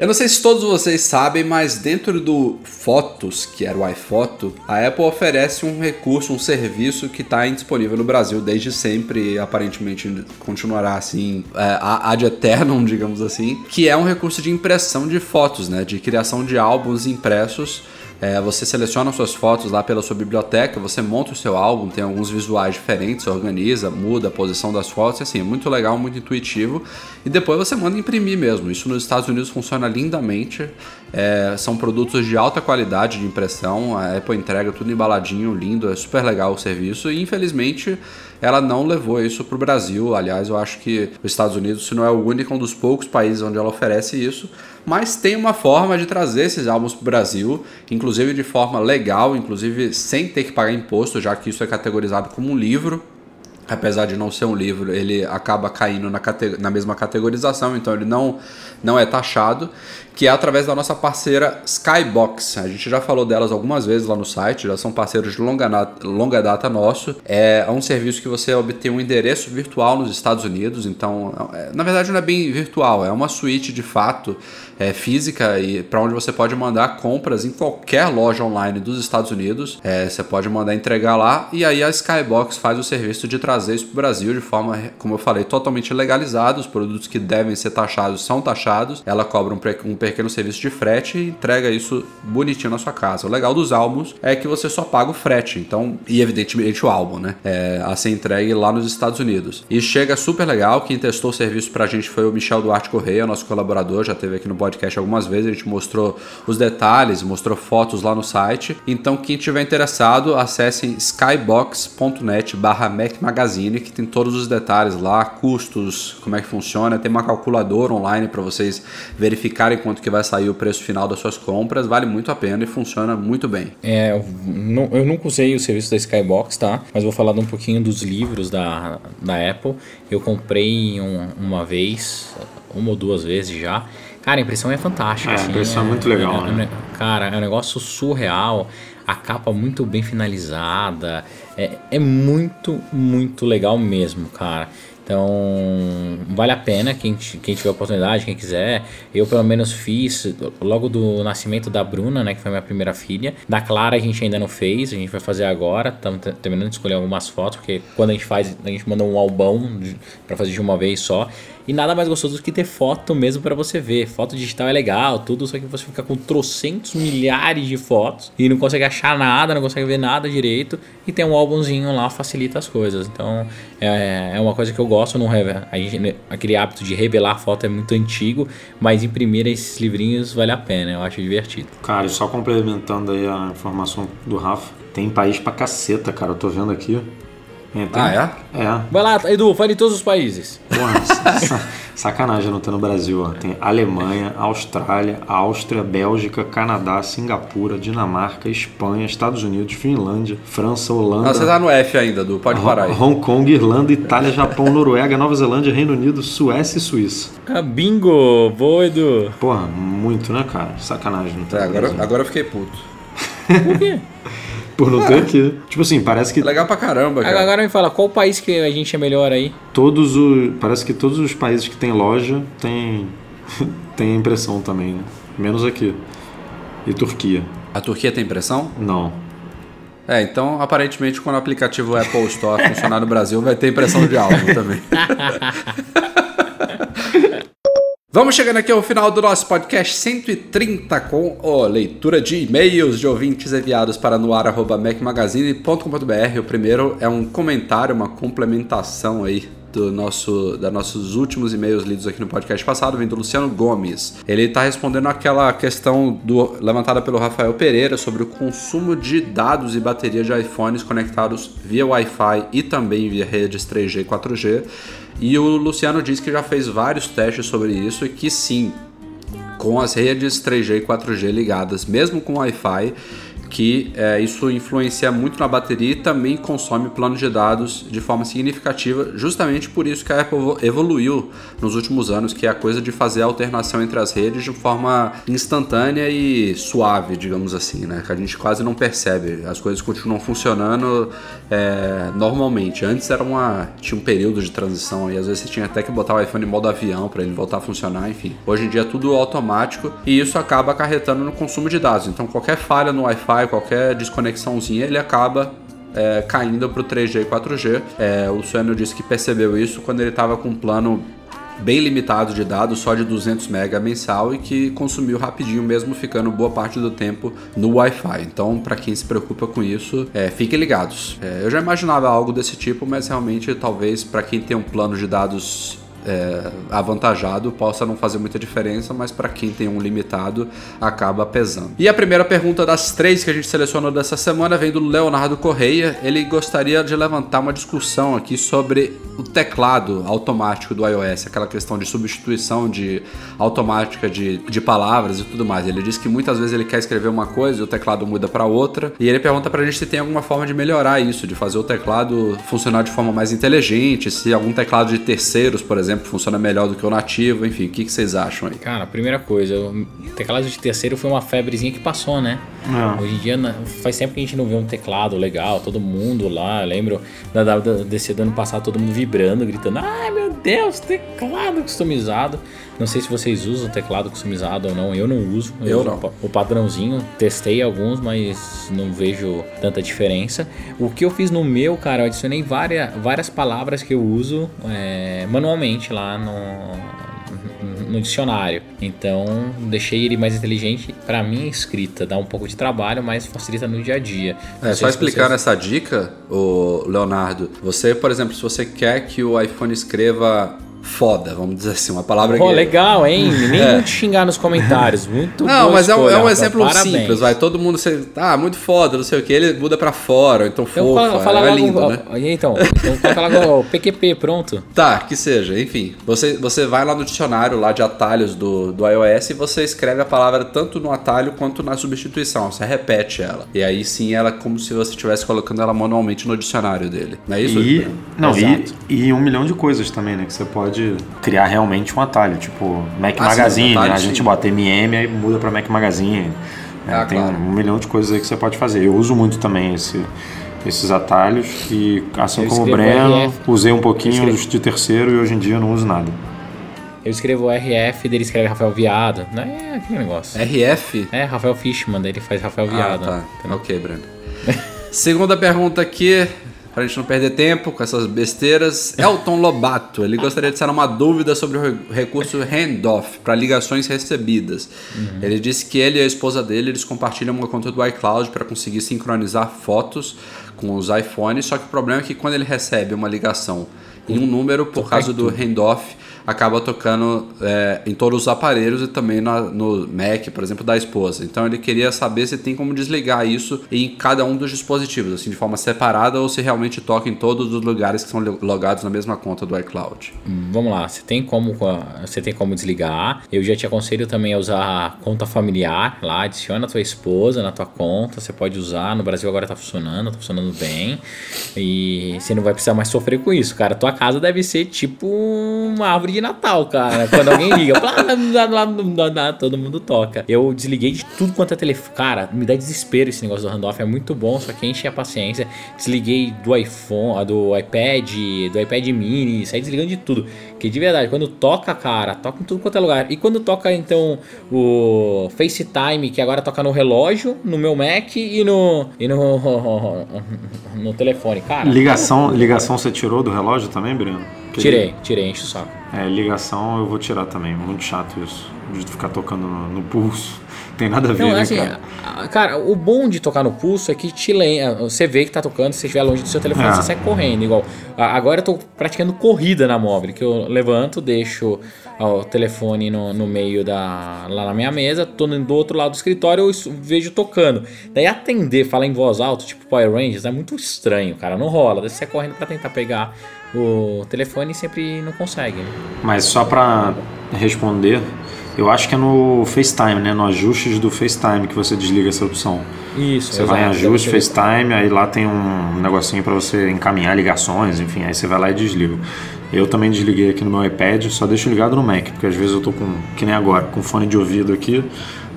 Eu não sei se todos vocês sabem, mas dentro do Fotos, que era o iPhoto, a Apple oferece um recurso, um serviço que está disponível no Brasil desde sempre e aparentemente continuará assim é, ad eternum, <laughs> digamos assim, que é um recurso de impressão de fotos, né, de criação de álbuns impressos. É, você seleciona suas fotos lá pela sua biblioteca, você monta o seu álbum, tem alguns visuais diferentes, organiza, muda a posição das fotos, assim, é muito legal, muito intuitivo. E depois você manda imprimir mesmo. Isso nos Estados Unidos funciona lindamente. É, são produtos de alta qualidade de impressão. A Apple entrega tudo embaladinho, lindo, é super legal o serviço. E infelizmente ela não levou isso para o Brasil. Aliás, eu acho que os Estados Unidos, se não é o único, é um dos poucos países onde ela oferece isso. Mas tem uma forma de trazer esses álbuns para o Brasil, inclusive de forma legal, inclusive sem ter que pagar imposto, já que isso é categorizado como um livro. Apesar de não ser um livro, ele acaba caindo na, na mesma categorização, então ele não, não é taxado, que é através da nossa parceira Skybox. A gente já falou delas algumas vezes lá no site, já são parceiros de longa, longa data nosso. É um serviço que você obtém um endereço virtual nos Estados Unidos, então, é- na verdade não é bem virtual, é uma suíte de fato é, física e para onde você pode mandar compras em qualquer loja online dos Estados Unidos. É, você pode mandar entregar lá e aí a Skybox faz o serviço de trazer isso para o Brasil de forma, como eu falei, totalmente legalizada. Os produtos que devem ser taxados são taxados. Ela cobra um, um pequeno serviço de frete e entrega isso bonitinho na sua casa. O legal dos álbuns é que você só paga o frete, então e evidentemente o álbum, né? É, a ser entregue lá nos Estados Unidos. E chega super legal. Quem testou o serviço pra gente foi o Michel Duarte Correia, nosso colaborador, já teve aqui no podcast algumas vezes. A gente mostrou os detalhes, mostrou fotos lá no site. Então, quem tiver interessado, acessem skybox.net barra Mac Magazine, que tem todos os detalhes lá, custos, como é que funciona. Tem uma calculadora online para vocês verificarem quanto que vai sair o preço final das suas compras. Vale muito a pena e funciona muito bem. É, eu, nu- eu nunca usei o serviço da Skybox, tá? Mas vou falar de um pouquinho dos livros da, da Apple. Eu comprei um- uma vez, uma ou duas vezes já. Cara, a impressão é fantástica. É, a assim, impressão é muito legal, é- né? é- Cara, é um negócio surreal. A capa muito bem finalizada. É, é muito, muito legal mesmo, cara. Então, vale a pena quem, quem tiver oportunidade, quem quiser. Eu, pelo menos, fiz logo do nascimento da Bruna, né, que foi minha primeira filha. Da Clara, a gente ainda não fez, a gente vai fazer agora. Estamos terminando de escolher algumas fotos, porque quando a gente faz, a gente manda um albão pra fazer de uma vez só. E nada mais gostoso do que ter foto mesmo pra você ver. Foto digital é legal, tudo, só que você fica com trocentos milhares de fotos e não consegue achar nada, não consegue ver nada direito. E tem um álbumzinho lá, facilita as coisas. Então é, é uma coisa que eu gosto. Não reve- a gente, aquele hábito de revelar foto é muito antigo, mas imprimir esses livrinhos vale a pena, eu acho divertido. Cara, só complementando aí a informação do Rafa, tem país pra caceta, cara. Eu tô vendo aqui. Tem- Ah, é? É. Vai lá, Edu, fale em todos os países. Porra, <laughs> sa- sacanagem não ter no Brasil, ó. Tem Alemanha, Austrália, Áustria, Bélgica, Canadá, Singapura, Dinamarca, Espanha, Estados Unidos, Finlândia, França, Holanda. Não, você tá no F ainda, Du, pode parar aí. Hong Kong, Irlanda, Itália, Japão, Noruega, Nova Zelândia, Reino Unido, Suécia e Suíça. Ah, bingo! Boa, Edu. Porra, muito, né, cara? Sacanagem não ter É, no agora, Brasil. agora eu fiquei puto. <laughs> Por quê? Por não ter aqui. Tipo assim, parece que Legal pra caramba, cara. Agora me fala, qual país que a gente é melhor aí? todos os. Parece que todos os países que tem loja tem, <laughs> tem impressão também, né? Menos aqui. E Turquia. A Turquia tem impressão? Não. É, então aparentemente quando o aplicativo Apple Store <laughs> funcionar no Brasil vai ter impressão de álbum também. <laughs> Vamos chegando aqui ao final do nosso podcast 130 com a leitura de e-mails de ouvintes enviados para noar.mecmagazine.com.br. O primeiro é um comentário, uma complementação aí do nosso, da nossos últimos e-mails lidos aqui no podcast passado, vem do Luciano Gomes. Ele está respondendo aquela questão do, levantada pelo Rafael Pereira sobre o consumo de dados e bateria de iPhones conectados via Wi-Fi e também via redes 3G e 4G. E o Luciano disse que já fez vários testes sobre isso e que sim, com as redes 3G e 4G ligadas, mesmo com Wi-Fi, que é, isso influencia muito na bateria e também consome plano de dados de forma significativa, justamente por isso que a Apple evoluiu nos últimos anos, que é a coisa de fazer a alternação entre as redes de forma instantânea e suave, digamos assim, né? Que a gente quase não percebe, as coisas continuam funcionando é, normalmente. Antes era uma tinha um período de transição e às vezes você tinha até que botar o iPhone em modo avião para ele voltar a funcionar, enfim. Hoje em dia é tudo automático e isso acaba acarretando no consumo de dados. Então qualquer falha no Wi-Fi, qualquer desconexãozinha, ele acaba é, caindo para o 3G e 4G. É, o Sueno disse que percebeu isso quando ele estava com um plano bem limitado de dados, só de 200 MB mensal e que consumiu rapidinho, mesmo ficando boa parte do tempo no Wi-Fi. Então, para quem se preocupa com isso, é, fiquem ligados. É, eu já imaginava algo desse tipo, mas realmente, talvez para quem tem um plano de dados é, avantajado possa não fazer muita diferença, mas para quem tem um limitado acaba pesando. E a primeira pergunta das três que a gente selecionou dessa semana vem do Leonardo Correia. Ele gostaria de levantar uma discussão aqui sobre o teclado automático do iOS, aquela questão de substituição de automática de, de palavras e tudo mais. Ele diz que muitas vezes ele quer escrever uma coisa e o teclado muda para outra. E ele pergunta pra gente se tem alguma forma de melhorar isso, de fazer o teclado funcionar de forma mais inteligente, se algum teclado de terceiros, por exemplo, exemplo, funciona melhor do que o nativo, enfim, o que, que vocês acham aí? Cara, a primeira coisa, o teclado de terceiro foi uma febrezinha que passou, né? É. Hoje em dia faz tempo que a gente não vê um teclado legal, todo mundo lá, eu lembro da WDC do ano passado, todo mundo vibrando, gritando, ai meu Deus, teclado customizado. Não sei se vocês usam teclado customizado ou não, eu não uso. Eu, eu não. O padrãozinho, testei alguns, mas não vejo tanta diferença. O que eu fiz no meu, cara, eu adicionei várias, várias palavras que eu uso é, manualmente lá no, no dicionário. Então, deixei ele mais inteligente para minha escrita. Dá um pouco de trabalho, mas facilita no dia a dia. É, só explicando vocês... essa dica, o Leonardo. Você, por exemplo, se você quer que o iPhone escreva foda, vamos dizer assim, uma palavra oh, que... legal, hein? <laughs> Nem é. te xingar nos comentários, muito Não, mas é um, é um, exemplo Parabéns. simples, vai, todo mundo, você, ah, muito foda, não sei o que, ele muda pra fora, então fofa, fala, fala é, lindo, né? Então, então coloca o PQP, pronto. Tá, que seja, enfim, você, você vai lá no dicionário lá de atalhos do, do iOS e você escreve a palavra tanto no atalho quanto na substituição, você repete ela, e aí sim ela é como se você estivesse colocando ela manualmente no dicionário dele, não é isso? E, não, e, e um milhão de coisas também, né, que você pode pode criar realmente um atalho, tipo Mac ah, Magazine, sim, atalho, a gente sim. bota MM e muda para Mac Magazine. É, ah, tem claro. um milhão de coisas aí que você pode fazer. Eu uso muito também esse, esses atalhos e assim eu como o Breno, RF, usei um pouquinho de terceiro e hoje em dia não uso nada. Eu escrevo RF, dele escreve Rafael Viado. Não é aquele negócio. RF? É, Rafael Fishman, daí ele faz Rafael ah, Viado. Ah, tá. Ok, Breno. <laughs> Segunda pergunta aqui, Pra gente não perder tempo com essas besteiras, Elton Lobato, ele gostaria de tirar uma dúvida sobre o recurso handoff para ligações recebidas. Uhum. Ele disse que ele e a esposa dele, eles compartilham uma conta do iCloud para conseguir sincronizar fotos com os iPhones, só que o problema é que quando ele recebe uma ligação em um número, por causa do handoff, acaba tocando é, em todos os aparelhos e também na, no Mac, por exemplo, da esposa. Então ele queria saber se tem como desligar isso em cada um dos dispositivos, assim, de forma separada ou se realmente toca em todos os lugares que são logados na mesma conta do iCloud. Vamos lá, você tem como você tem como desligar. Eu já te aconselho também a usar a conta familiar lá, adiciona a tua esposa na tua conta, você pode usar. No Brasil agora tá funcionando, tá funcionando bem. E você não vai precisar mais sofrer com isso, cara. Tua casa deve ser tipo uma árvore de de Natal, cara. Quando alguém liga, <laughs> todo mundo toca. Eu desliguei de tudo quanto é telefone. Cara, me dá desespero esse negócio do handoff. É muito bom, só que enche a paciência. Desliguei do iPhone, do iPad, do iPad mini, saí desligando de tudo. Que de verdade, quando toca, cara, toca em tudo quanto é lugar. E quando toca, então, o FaceTime, que agora toca no relógio, no meu Mac e no. e no. <laughs> no telefone, cara. Ligação, ligação você tirou do relógio também, Bruno? Tirei, tirei, enche o saco. É, ligação eu vou tirar também. Muito chato isso. De ficar tocando no, no pulso. Tem nada a ver, Não, né, assim, cara? Cara, o bom de tocar no pulso é que te lembra. Você vê que tá tocando, se estiver longe do seu telefone, é. você sai correndo. Igual. Agora eu tô praticando corrida na móvel, que eu levanto, deixo o telefone no, no meio da. lá na minha mesa, tô do outro lado do escritório, eu vejo tocando. Daí atender, falar em voz alta, tipo Power Rangers, é muito estranho, cara. Não rola. Daí você sai correndo pra tentar pegar o telefone sempre não consegue. Né? Mas só para responder, Eu acho que é no FaceTime, né? No ajustes do FaceTime que você desliga essa opção. Isso, Você vai em ajuste, FaceTime, aí lá tem um negocinho para você encaminhar ligações, enfim, aí você vai lá e desliga. Eu também desliguei aqui no meu iPad, só deixo ligado no Mac, porque às vezes eu tô com, que nem agora, com fone de ouvido aqui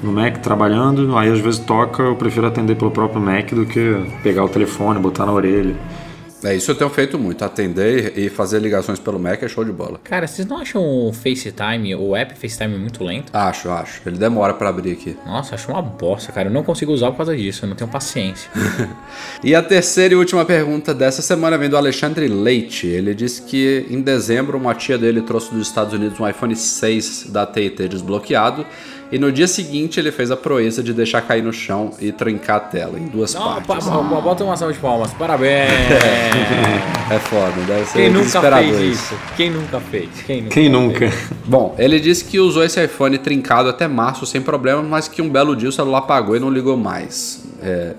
no Mac trabalhando, aí às vezes toca, eu prefiro atender pelo próprio Mac do que pegar o telefone, botar na orelha. É, isso eu tenho feito muito. Atender e fazer ligações pelo Mac é show de bola. Cara, vocês não acham o FaceTime, o app FaceTime muito lento? Acho, acho. Ele demora pra abrir aqui. Nossa, acho uma bosta, cara. Eu não consigo usar por causa disso, eu não tenho paciência. <laughs> E a terceira e última pergunta dessa semana vem do Alexandre Leite. Ele disse que em dezembro uma tia dele trouxe dos Estados Unidos um iPhone 6 da TT desbloqueado e no dia seguinte ele fez a proeza de deixar cair no chão e trincar a tela em duas Não, partes. pa- pa- bota uma salva de palmas. Parabéns! <laughs> É foda, deve ser Quem nunca fez isso. isso? Quem nunca fez? Quem nunca? Quem nunca? Bom, ele disse que usou esse iPhone trincado até março sem problema, mas que um belo dia o celular apagou e não ligou mais. É,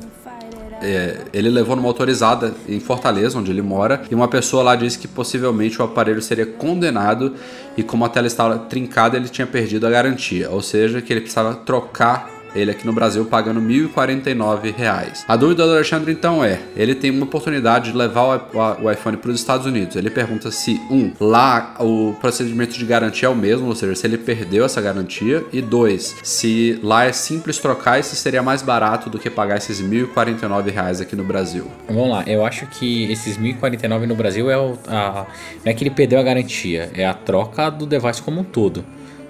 é, ele levou numa autorizada em Fortaleza, onde ele mora, e uma pessoa lá disse que possivelmente o aparelho seria condenado e como a tela estava trincada, ele tinha perdido a garantia, ou seja, que ele precisava trocar ele aqui no Brasil pagando 1.049 reais. A dúvida do Alexandre então é: ele tem uma oportunidade de levar o iPhone para os Estados Unidos. Ele pergunta se, um, lá o procedimento de garantia é o mesmo, ou seja, se ele perdeu essa garantia, e dois, se lá é simples trocar e se seria mais barato do que pagar esses 1.049 reais aqui no Brasil. Vamos lá, eu acho que esses 1049 no Brasil é o. A, não é que ele perdeu a garantia, é a troca do device como um todo.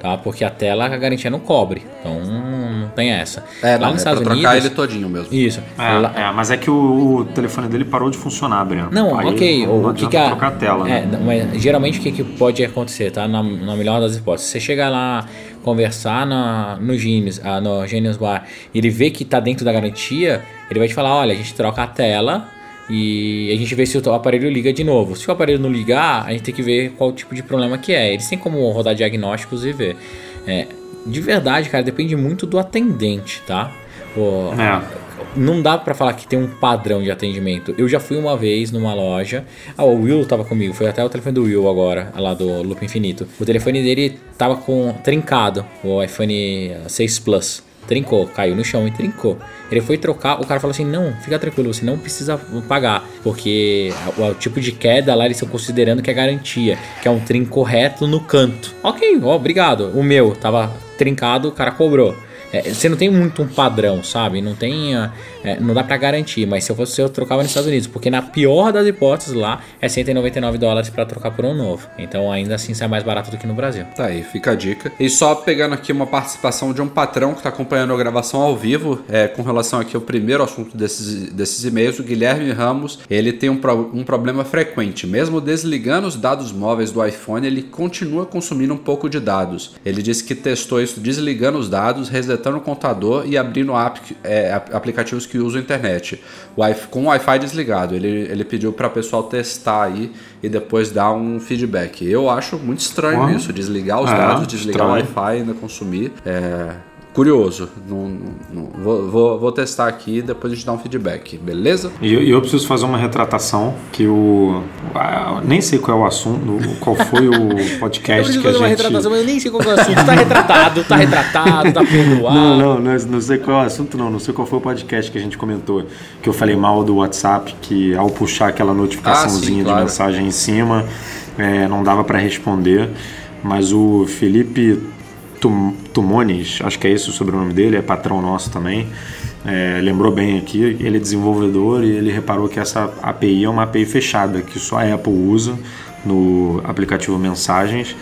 Tá? Porque a tela a garantia não cobre. Então não tem essa. É, lá não, nos é pra Estados trocar Unidos. ele todinho mesmo. Isso. É, Lá- é, mas é que o, o telefone dele parou de funcionar, Breno. Não, Aí ok. Não, o, que que a, trocar a tela, é, né? mas geralmente o que, que pode acontecer, tá? Na, na melhor das hipóteses. Você chega lá, conversar na, no Genius, ah, no Genius Bar, e ele vê que tá dentro da garantia, ele vai te falar, olha, a gente troca a tela e a gente vê se o aparelho liga de novo. Se o aparelho não ligar, a gente tem que ver qual tipo de problema que é. Eles têm como rodar diagnósticos e ver. É, de verdade, cara, depende muito do atendente, tá? O, É. não dá pra falar que tem um padrão de atendimento. Eu já fui uma vez numa loja. Ah, o Will tava comigo. Foi até o telefone do Will agora, lá do Loop Infinito. O telefone dele tava com trincado, o iPhone 6 Plus. Trincou, caiu no chão e trincou. Ele foi trocar, o cara falou assim: Não, fica tranquilo, você não precisa pagar, porque o, o tipo de queda lá eles estão considerando que é garantia, que é um trinco reto no canto. Ok, ó, obrigado. O meu tava trincado, o cara cobrou. É, você não tem muito um padrão, sabe? Não tem. ah, é, não dá pra garantir, mas se eu fosse eu trocava nos Estados Unidos, porque na pior das hipóteses lá é 199 dólares pra trocar por um novo. Então ainda assim sai mais barato do que no Brasil. Tá aí, fica a dica. E só pegando aqui uma participação de um patrão que está acompanhando a gravação ao vivo, é, com relação aqui ao primeiro assunto desses, desses e-mails, o Guilherme Ramos, ele tem um, pro- um problema frequente. Mesmo desligando os dados móveis do iPhone, ele continua consumindo um pouco de dados. Ele disse que testou isso desligando os dados, resetando o computador e abrindo app, é, ap- aplicativos que usam a internet. O com o Wi-Fi desligado. Ele, ele pediu para o pessoal testar aí e depois dar um feedback. Eu acho muito estranho isso, desligar os É, dados, desligar o estranho. Wi-Fi e ainda consumir. É curioso. Não, não- vou, vou, vou testar aqui e depois a gente dá um feedback, beleza? E eu, eu preciso fazer uma retratação que o. ah, nem sei qual é o assunto, qual foi o <laughs> podcast que a gente. mas eu nem sei qual é o assunto. Tá retratado, tá retratado, tá perdoado. Não, não, não, não sei qual é o assunto, não. Não sei qual foi o podcast que a gente comentou. Que eu falei mal do WhatsApp, que ao puxar aquela notificaçãozinha Ah, sim, claro. de mensagem em cima, é, não dava para responder. Mas o Felipe Tum- Tumones, acho que é esse o sobrenome dele, é patrão nosso também. é, lembrou bem aqui, ele é desenvolvedor e ele reparou que essa API é uma API fechada, que só a Apple usa no aplicativo Mensagens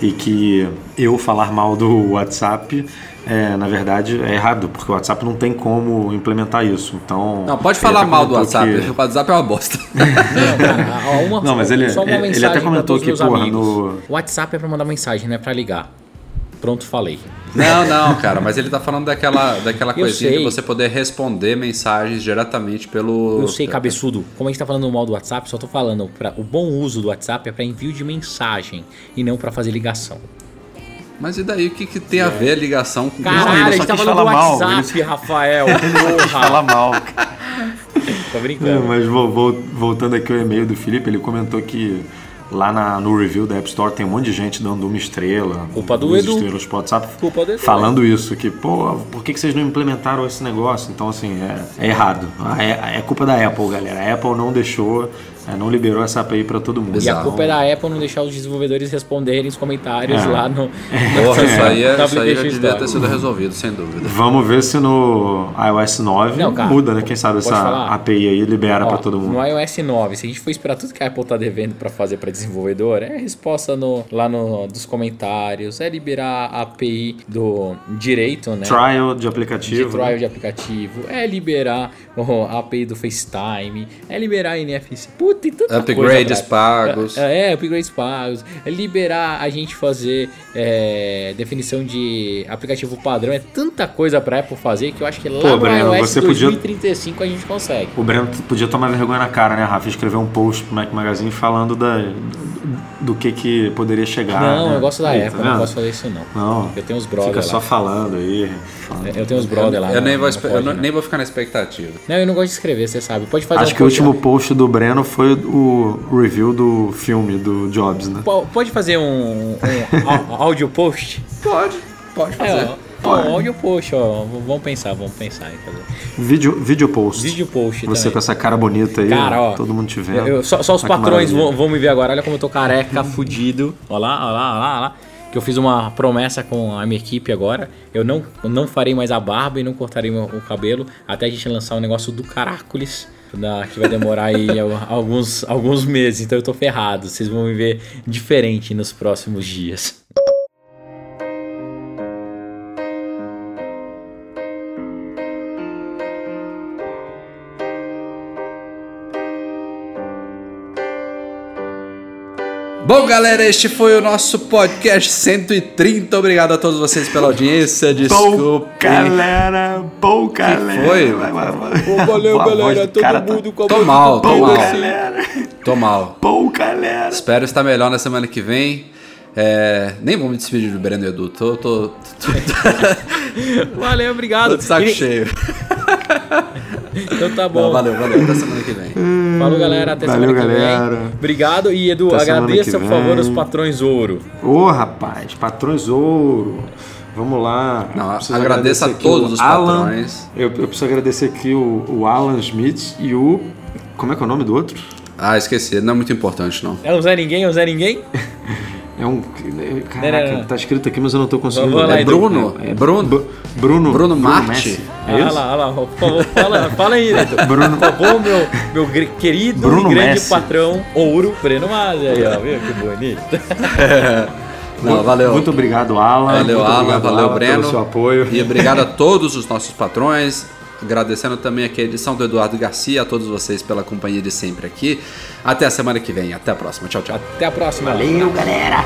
e que eu falar mal do WhatsApp, é, na verdade, é errado, porque o WhatsApp não tem como implementar isso. Então, Não, pode falar mal do WhatsApp. que- O WhatsApp é uma bosta. <laughs> Não, uma- mas ele- só uma ele- até comentou que, porra, amigos. no- O WhatsApp é pra mandar mensagem, não é pra ligar. Pronto, falei. Não, não, cara, mas ele tá falando daquela, daquela coisinha de sei. você poder responder mensagens diretamente pelo. Eu sei, cabeçudo. Como a gente tá falando mal do WhatsApp, só tô falando pra, o bom uso do WhatsApp é pra envio de mensagem e não pra fazer ligação. Mas e daí o que, que tem a ver a ligação com Caralho, ele a só gente tá falando do mal, WhatsApp, Rafael. <laughs> Fala Porra. mal. Tô É, brincando. mas vo- vo- voltando aqui ao e-mail do Felipe, ele comentou que Lá na- no review da App Store tem um monte de gente dando uma estrela, Culpa do duas Edu. estrelas pro WhatsApp, Culpa do Edu, falando isso, que, pô, por que, que vocês não implementaram esse negócio? Então, assim, é, é errado. É, é culpa da Apple, galera. A Apple não deixou, é, não liberou essa API pra todo mundo. E a culpa é da Apple não deixar os desenvolvedores responderem os comentários É. lá no. <laughs> Porra, isso aí, é, <laughs> isso aí já devia ter sido resolvido, sem dúvida. Vamos ver se no iOS 9 Não, cara, muda, né? Quem sabe essa falar? API aí libera Ó, pra todo mundo. No iOS 9, se a gente for esperar tudo que a Apple tá devendo pra fazer pra desenvolvedor, é resposta no, lá no, dos comentários, é liberar a API do direito, né? Trial de de aplicativo. trial né? de aplicativo, é liberar a API do FaceTime, é liberar NFC. Puta, tem tanta Upgrades coisa. pra- pagos. É, é, upgrades pagos. É liberar a gente fazer é, definição de aplicativo padrão. É tanta coisa pra Apple fazer que eu acho que lá Pô, no Breno, iOS você podia- 2035 a gente consegue. O Breno podia tomar vergonha na cara, né, Rafa? Escrever um post pro Mac Magazine falando da, do que que poderia chegar. não, né? eu gosto da Apple, tá não posso fazer isso não. Não, Eu tenho uns fica brothers só lá. falando aí. Falando. Eu tenho uns brothers lá. Eu, nem, vou, eu não- né? nem vou ficar na expectativa. Não, eu não gosto de escrever, você sabe. Pode fazer Acho um que o último post do Breno foi o review do filme do Jobs, né? Po- Pode fazer um, um <laughs> áudio post? Pode, pode É, fazer. ó, áudio post, ó. Vamos pensar, vamos pensar em fazer. Vídeo, vídeo post. Vídeo post Você também. com essa cara bonita aí, Cara, ó. todo mundo te vendo. Eu- eu- só, só os patrões vão, vão me ver agora. Olha como eu tô careca, fudido. Olha lá, olha lá, olha lá, olha lá. Que eu fiz uma promessa com a minha equipe agora. Eu não, não farei mais a barba e não cortarei meu- o cabelo até a gente lançar um negócio do Caracoles. que vai demorar aí <laughs> al- alguns, alguns meses. Então eu tô ferrado. Vocês vão me ver diferente nos próximos dias. Bom, galera, este foi o nosso podcast 130. Obrigado a todos vocês pela audiência. Desculpe. galera, pô, galera. foi? Vai, vai, vai. valeu, A voz galera. do Todo cara tá- mundo com a Tô mal, tô mal. galera. Tô mal. Pô, galera. Espero estar melhor na semana que vem. É, nem vou me despedir do Breno e Edu. Tô, tô, tô, <laughs> Valeu, obrigado. tô de saco E- cheio. <laughs> Então tá bom. Não, valeu, valeu. Até semana que vem. Falou, galera. Até Valeu, semana que galera. vem. Obrigado. E, Edu, Até agradeça, que por favor, os patrões ouro. Ô, rapaz, patrões ouro. Vamos lá. Não, agradeça a todos o os Alan. patrões. Eu, eu preciso agradecer aqui o, o Alan Smith e o. Como é que é o nome do outro? Ah, esqueci. Não é muito importante, não. É um Zé Ninguém, é um Zé Ninguém? <laughs> É um. Não, Caraca, não, não. tá escrito aqui, mas eu não tô conseguindo. Lá, É. Bruno. É, Bruno. Bu- Bruno. Bruno Marte. É olha isso? lá, olha lá. Por favor, Fala, <laughs> fala aí, Neto. Bruno- Por favor, meu, meu querido Bruno e grande Messi. patrão ouro, Breno Masi. Aí, ó. Viu que bonito? <laughs> Não, valeu. Muito obrigado, Alan. Valeu, Muito Alan. obrigado, Valeu, Alan, Breno. Pelo seu apoio. E obrigado a todos os nossos patrões. Agradecendo também aqui a edição do Eduardo Garcia, a todos vocês pela companhia de sempre aqui. Até a semana que vem. Até a próxima. Tchau, tchau. Até a próxima. Valeu, galera.